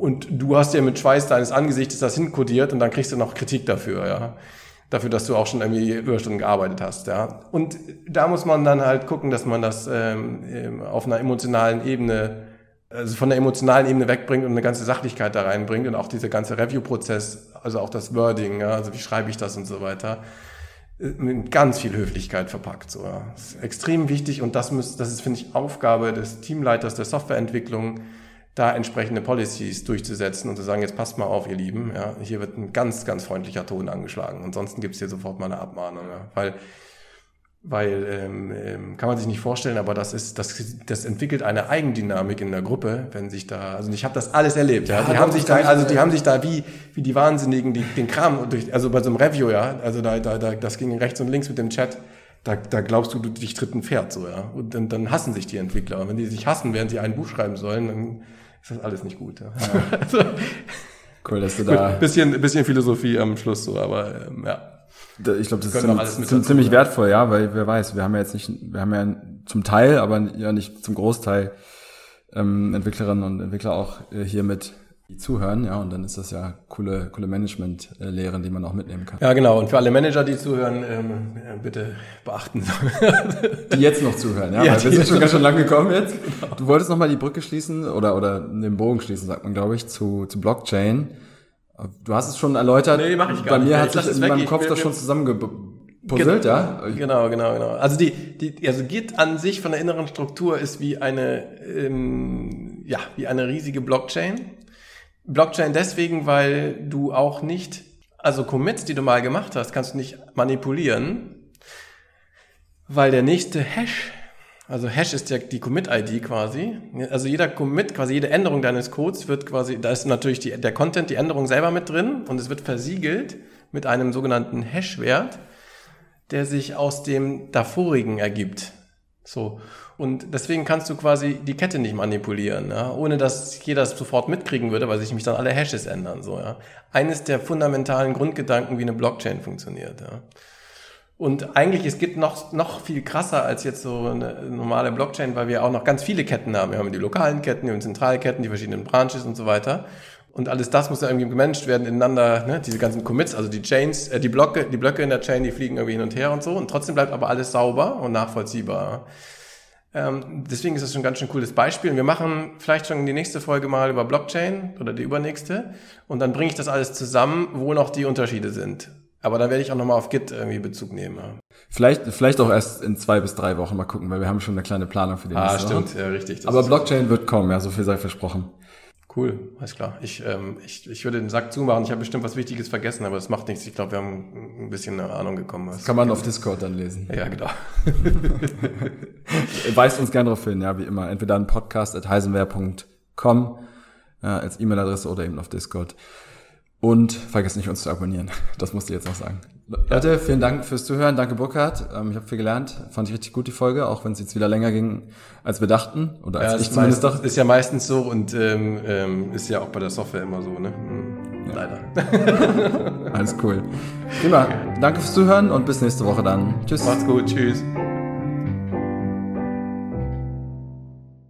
[SPEAKER 2] Und du hast ja mit Schweiß deines Angesichts das hinkodiert und dann kriegst du noch Kritik dafür, ja. Dafür, dass du auch schon irgendwie Überstunden gearbeitet hast, ja. Und da muss man dann halt gucken, dass man das ähm, ähm, auf einer emotionalen Ebene, also von der emotionalen Ebene wegbringt und eine ganze Sachlichkeit da reinbringt und auch dieser ganze Review-Prozess, also auch das Wording, ja, also wie schreibe ich das und so weiter, äh, mit ganz viel Höflichkeit verpackt. So, ja. Das ist extrem wichtig und das, muss, das ist, finde ich, Aufgabe des Teamleiters der Softwareentwicklung, da entsprechende Policies durchzusetzen und zu sagen, jetzt passt mal auf, ihr Lieben, ja, hier wird ein ganz, ganz freundlicher Ton angeschlagen. Ansonsten gibt es hier sofort mal eine Abmahnung. Ja, weil weil ähm, ähm, kann man sich nicht vorstellen, aber das ist, das, das entwickelt eine Eigendynamik in der Gruppe, wenn sich da, also ich habe das alles erlebt, ja, ja die haben sich da, also die haben sich da wie wie die Wahnsinnigen, die den Kram durch, also bei so einem Review, ja, also da, da, da das ging rechts und links mit dem Chat, da, da glaubst du, du dich tritt ein Pferd so, ja. Und dann, dann hassen sich die Entwickler. Und wenn die sich hassen, während sie ein Buch schreiben sollen, dann ist das alles nicht gut. Ja. ja. also,
[SPEAKER 1] cool, dass du da.
[SPEAKER 2] Gut, bisschen, bisschen Philosophie am Schluss so, aber ähm, ja.
[SPEAKER 1] Ich glaube, das ist ziemlich, ziemlich wertvoll, ja, weil wer weiß, wir haben ja jetzt nicht, wir haben ja zum Teil, aber ja nicht zum Großteil ähm, Entwicklerinnen und Entwickler auch äh, hier mit die zuhören, ja, und dann ist das ja coole, coole Management-Lehren, die man auch mitnehmen kann.
[SPEAKER 2] Ja, genau. Und für alle Manager, die zuhören, ähm, bitte beachten.
[SPEAKER 1] die jetzt noch zuhören, ja, ja weil wir sind schon ganz schön lang gekommen jetzt. Genau. Du wolltest nochmal die Brücke schließen oder, oder den Bogen schließen, sagt man, glaube ich, zu, zu Blockchain. Du hast es schon erläutert.
[SPEAKER 2] Nee, mach ich gar
[SPEAKER 1] Bei
[SPEAKER 2] nicht.
[SPEAKER 1] mir hat sich in meinem Kopf das schon zusammengepuzzelt, ja?
[SPEAKER 2] Genau, genau, genau. Also die, die, also Git an sich von der inneren Struktur ist wie eine, ähm, ja, wie eine riesige Blockchain Blockchain deswegen, weil du auch nicht, also Commits, die du mal gemacht hast, kannst du nicht manipulieren, weil der nächste Hash, also Hash ist ja die Commit-ID quasi, also jeder Commit, quasi jede Änderung deines Codes wird quasi, da ist natürlich die, der Content, die Änderung selber mit drin und es wird versiegelt mit einem sogenannten Hash-Wert, der sich aus dem davorigen ergibt. So. Und deswegen kannst du quasi die Kette nicht manipulieren, ja? ohne dass jeder es sofort mitkriegen würde, weil sich nämlich dann alle Hashes ändern. So, ja? Eines der fundamentalen Grundgedanken, wie eine Blockchain funktioniert. Ja? Und eigentlich, es gibt noch, noch viel krasser als jetzt so eine normale Blockchain, weil wir auch noch ganz viele Ketten haben. Wir haben die lokalen Ketten, die Zentralketten, die verschiedenen Branches und so weiter. Und alles das muss ja irgendwie gemanagt werden ineinander, ne? diese ganzen Commits, also die Chains, äh, die Blöcke, die Blöcke in der Chain, die fliegen irgendwie hin und her und so. Und trotzdem bleibt aber alles sauber und nachvollziehbar. Ähm, deswegen ist das schon ein ganz schön cooles Beispiel. Und wir machen vielleicht schon die nächste Folge mal über Blockchain oder die übernächste. Und dann bringe ich das alles zusammen, wo noch die Unterschiede sind. Aber dann werde ich auch nochmal auf Git irgendwie Bezug nehmen.
[SPEAKER 1] Vielleicht, vielleicht auch erst in zwei bis drei Wochen mal gucken, weil wir haben schon eine kleine Planung für die
[SPEAKER 2] ah, nächste Ah, stimmt, ja, richtig.
[SPEAKER 1] Aber Blockchain wird kommen, ja, so viel sei versprochen.
[SPEAKER 2] Cool, alles klar. Ich, ähm, ich, ich würde den Sack zumachen. Ich habe bestimmt was Wichtiges vergessen, aber das macht nichts. Ich glaube, wir haben ein bisschen eine Ahnung gekommen.
[SPEAKER 1] Was Kann man auf Discord dann lesen.
[SPEAKER 2] Ja, genau.
[SPEAKER 1] Weist uns gerne darauf hin, ja, wie immer. Entweder an podcast.heisenwehr.com äh, als E-Mail-Adresse oder eben auf Discord. Und vergesst nicht, uns zu abonnieren. Das musste ich jetzt noch sagen. Leute, vielen Dank fürs Zuhören. Danke, Burkhard. Ähm, ich habe viel gelernt. Fand ich richtig gut, die Folge, auch wenn es jetzt wieder länger ging, als wir dachten. Oder als
[SPEAKER 2] ja, ich zumindest dachte. Ist ja meistens so und ähm, ähm, ist ja auch bei der Software immer so, ne? Hm, ja.
[SPEAKER 1] Leider. Alles cool. Prima. Danke fürs Zuhören und bis nächste Woche dann.
[SPEAKER 2] Tschüss. Macht's gut. Tschüss.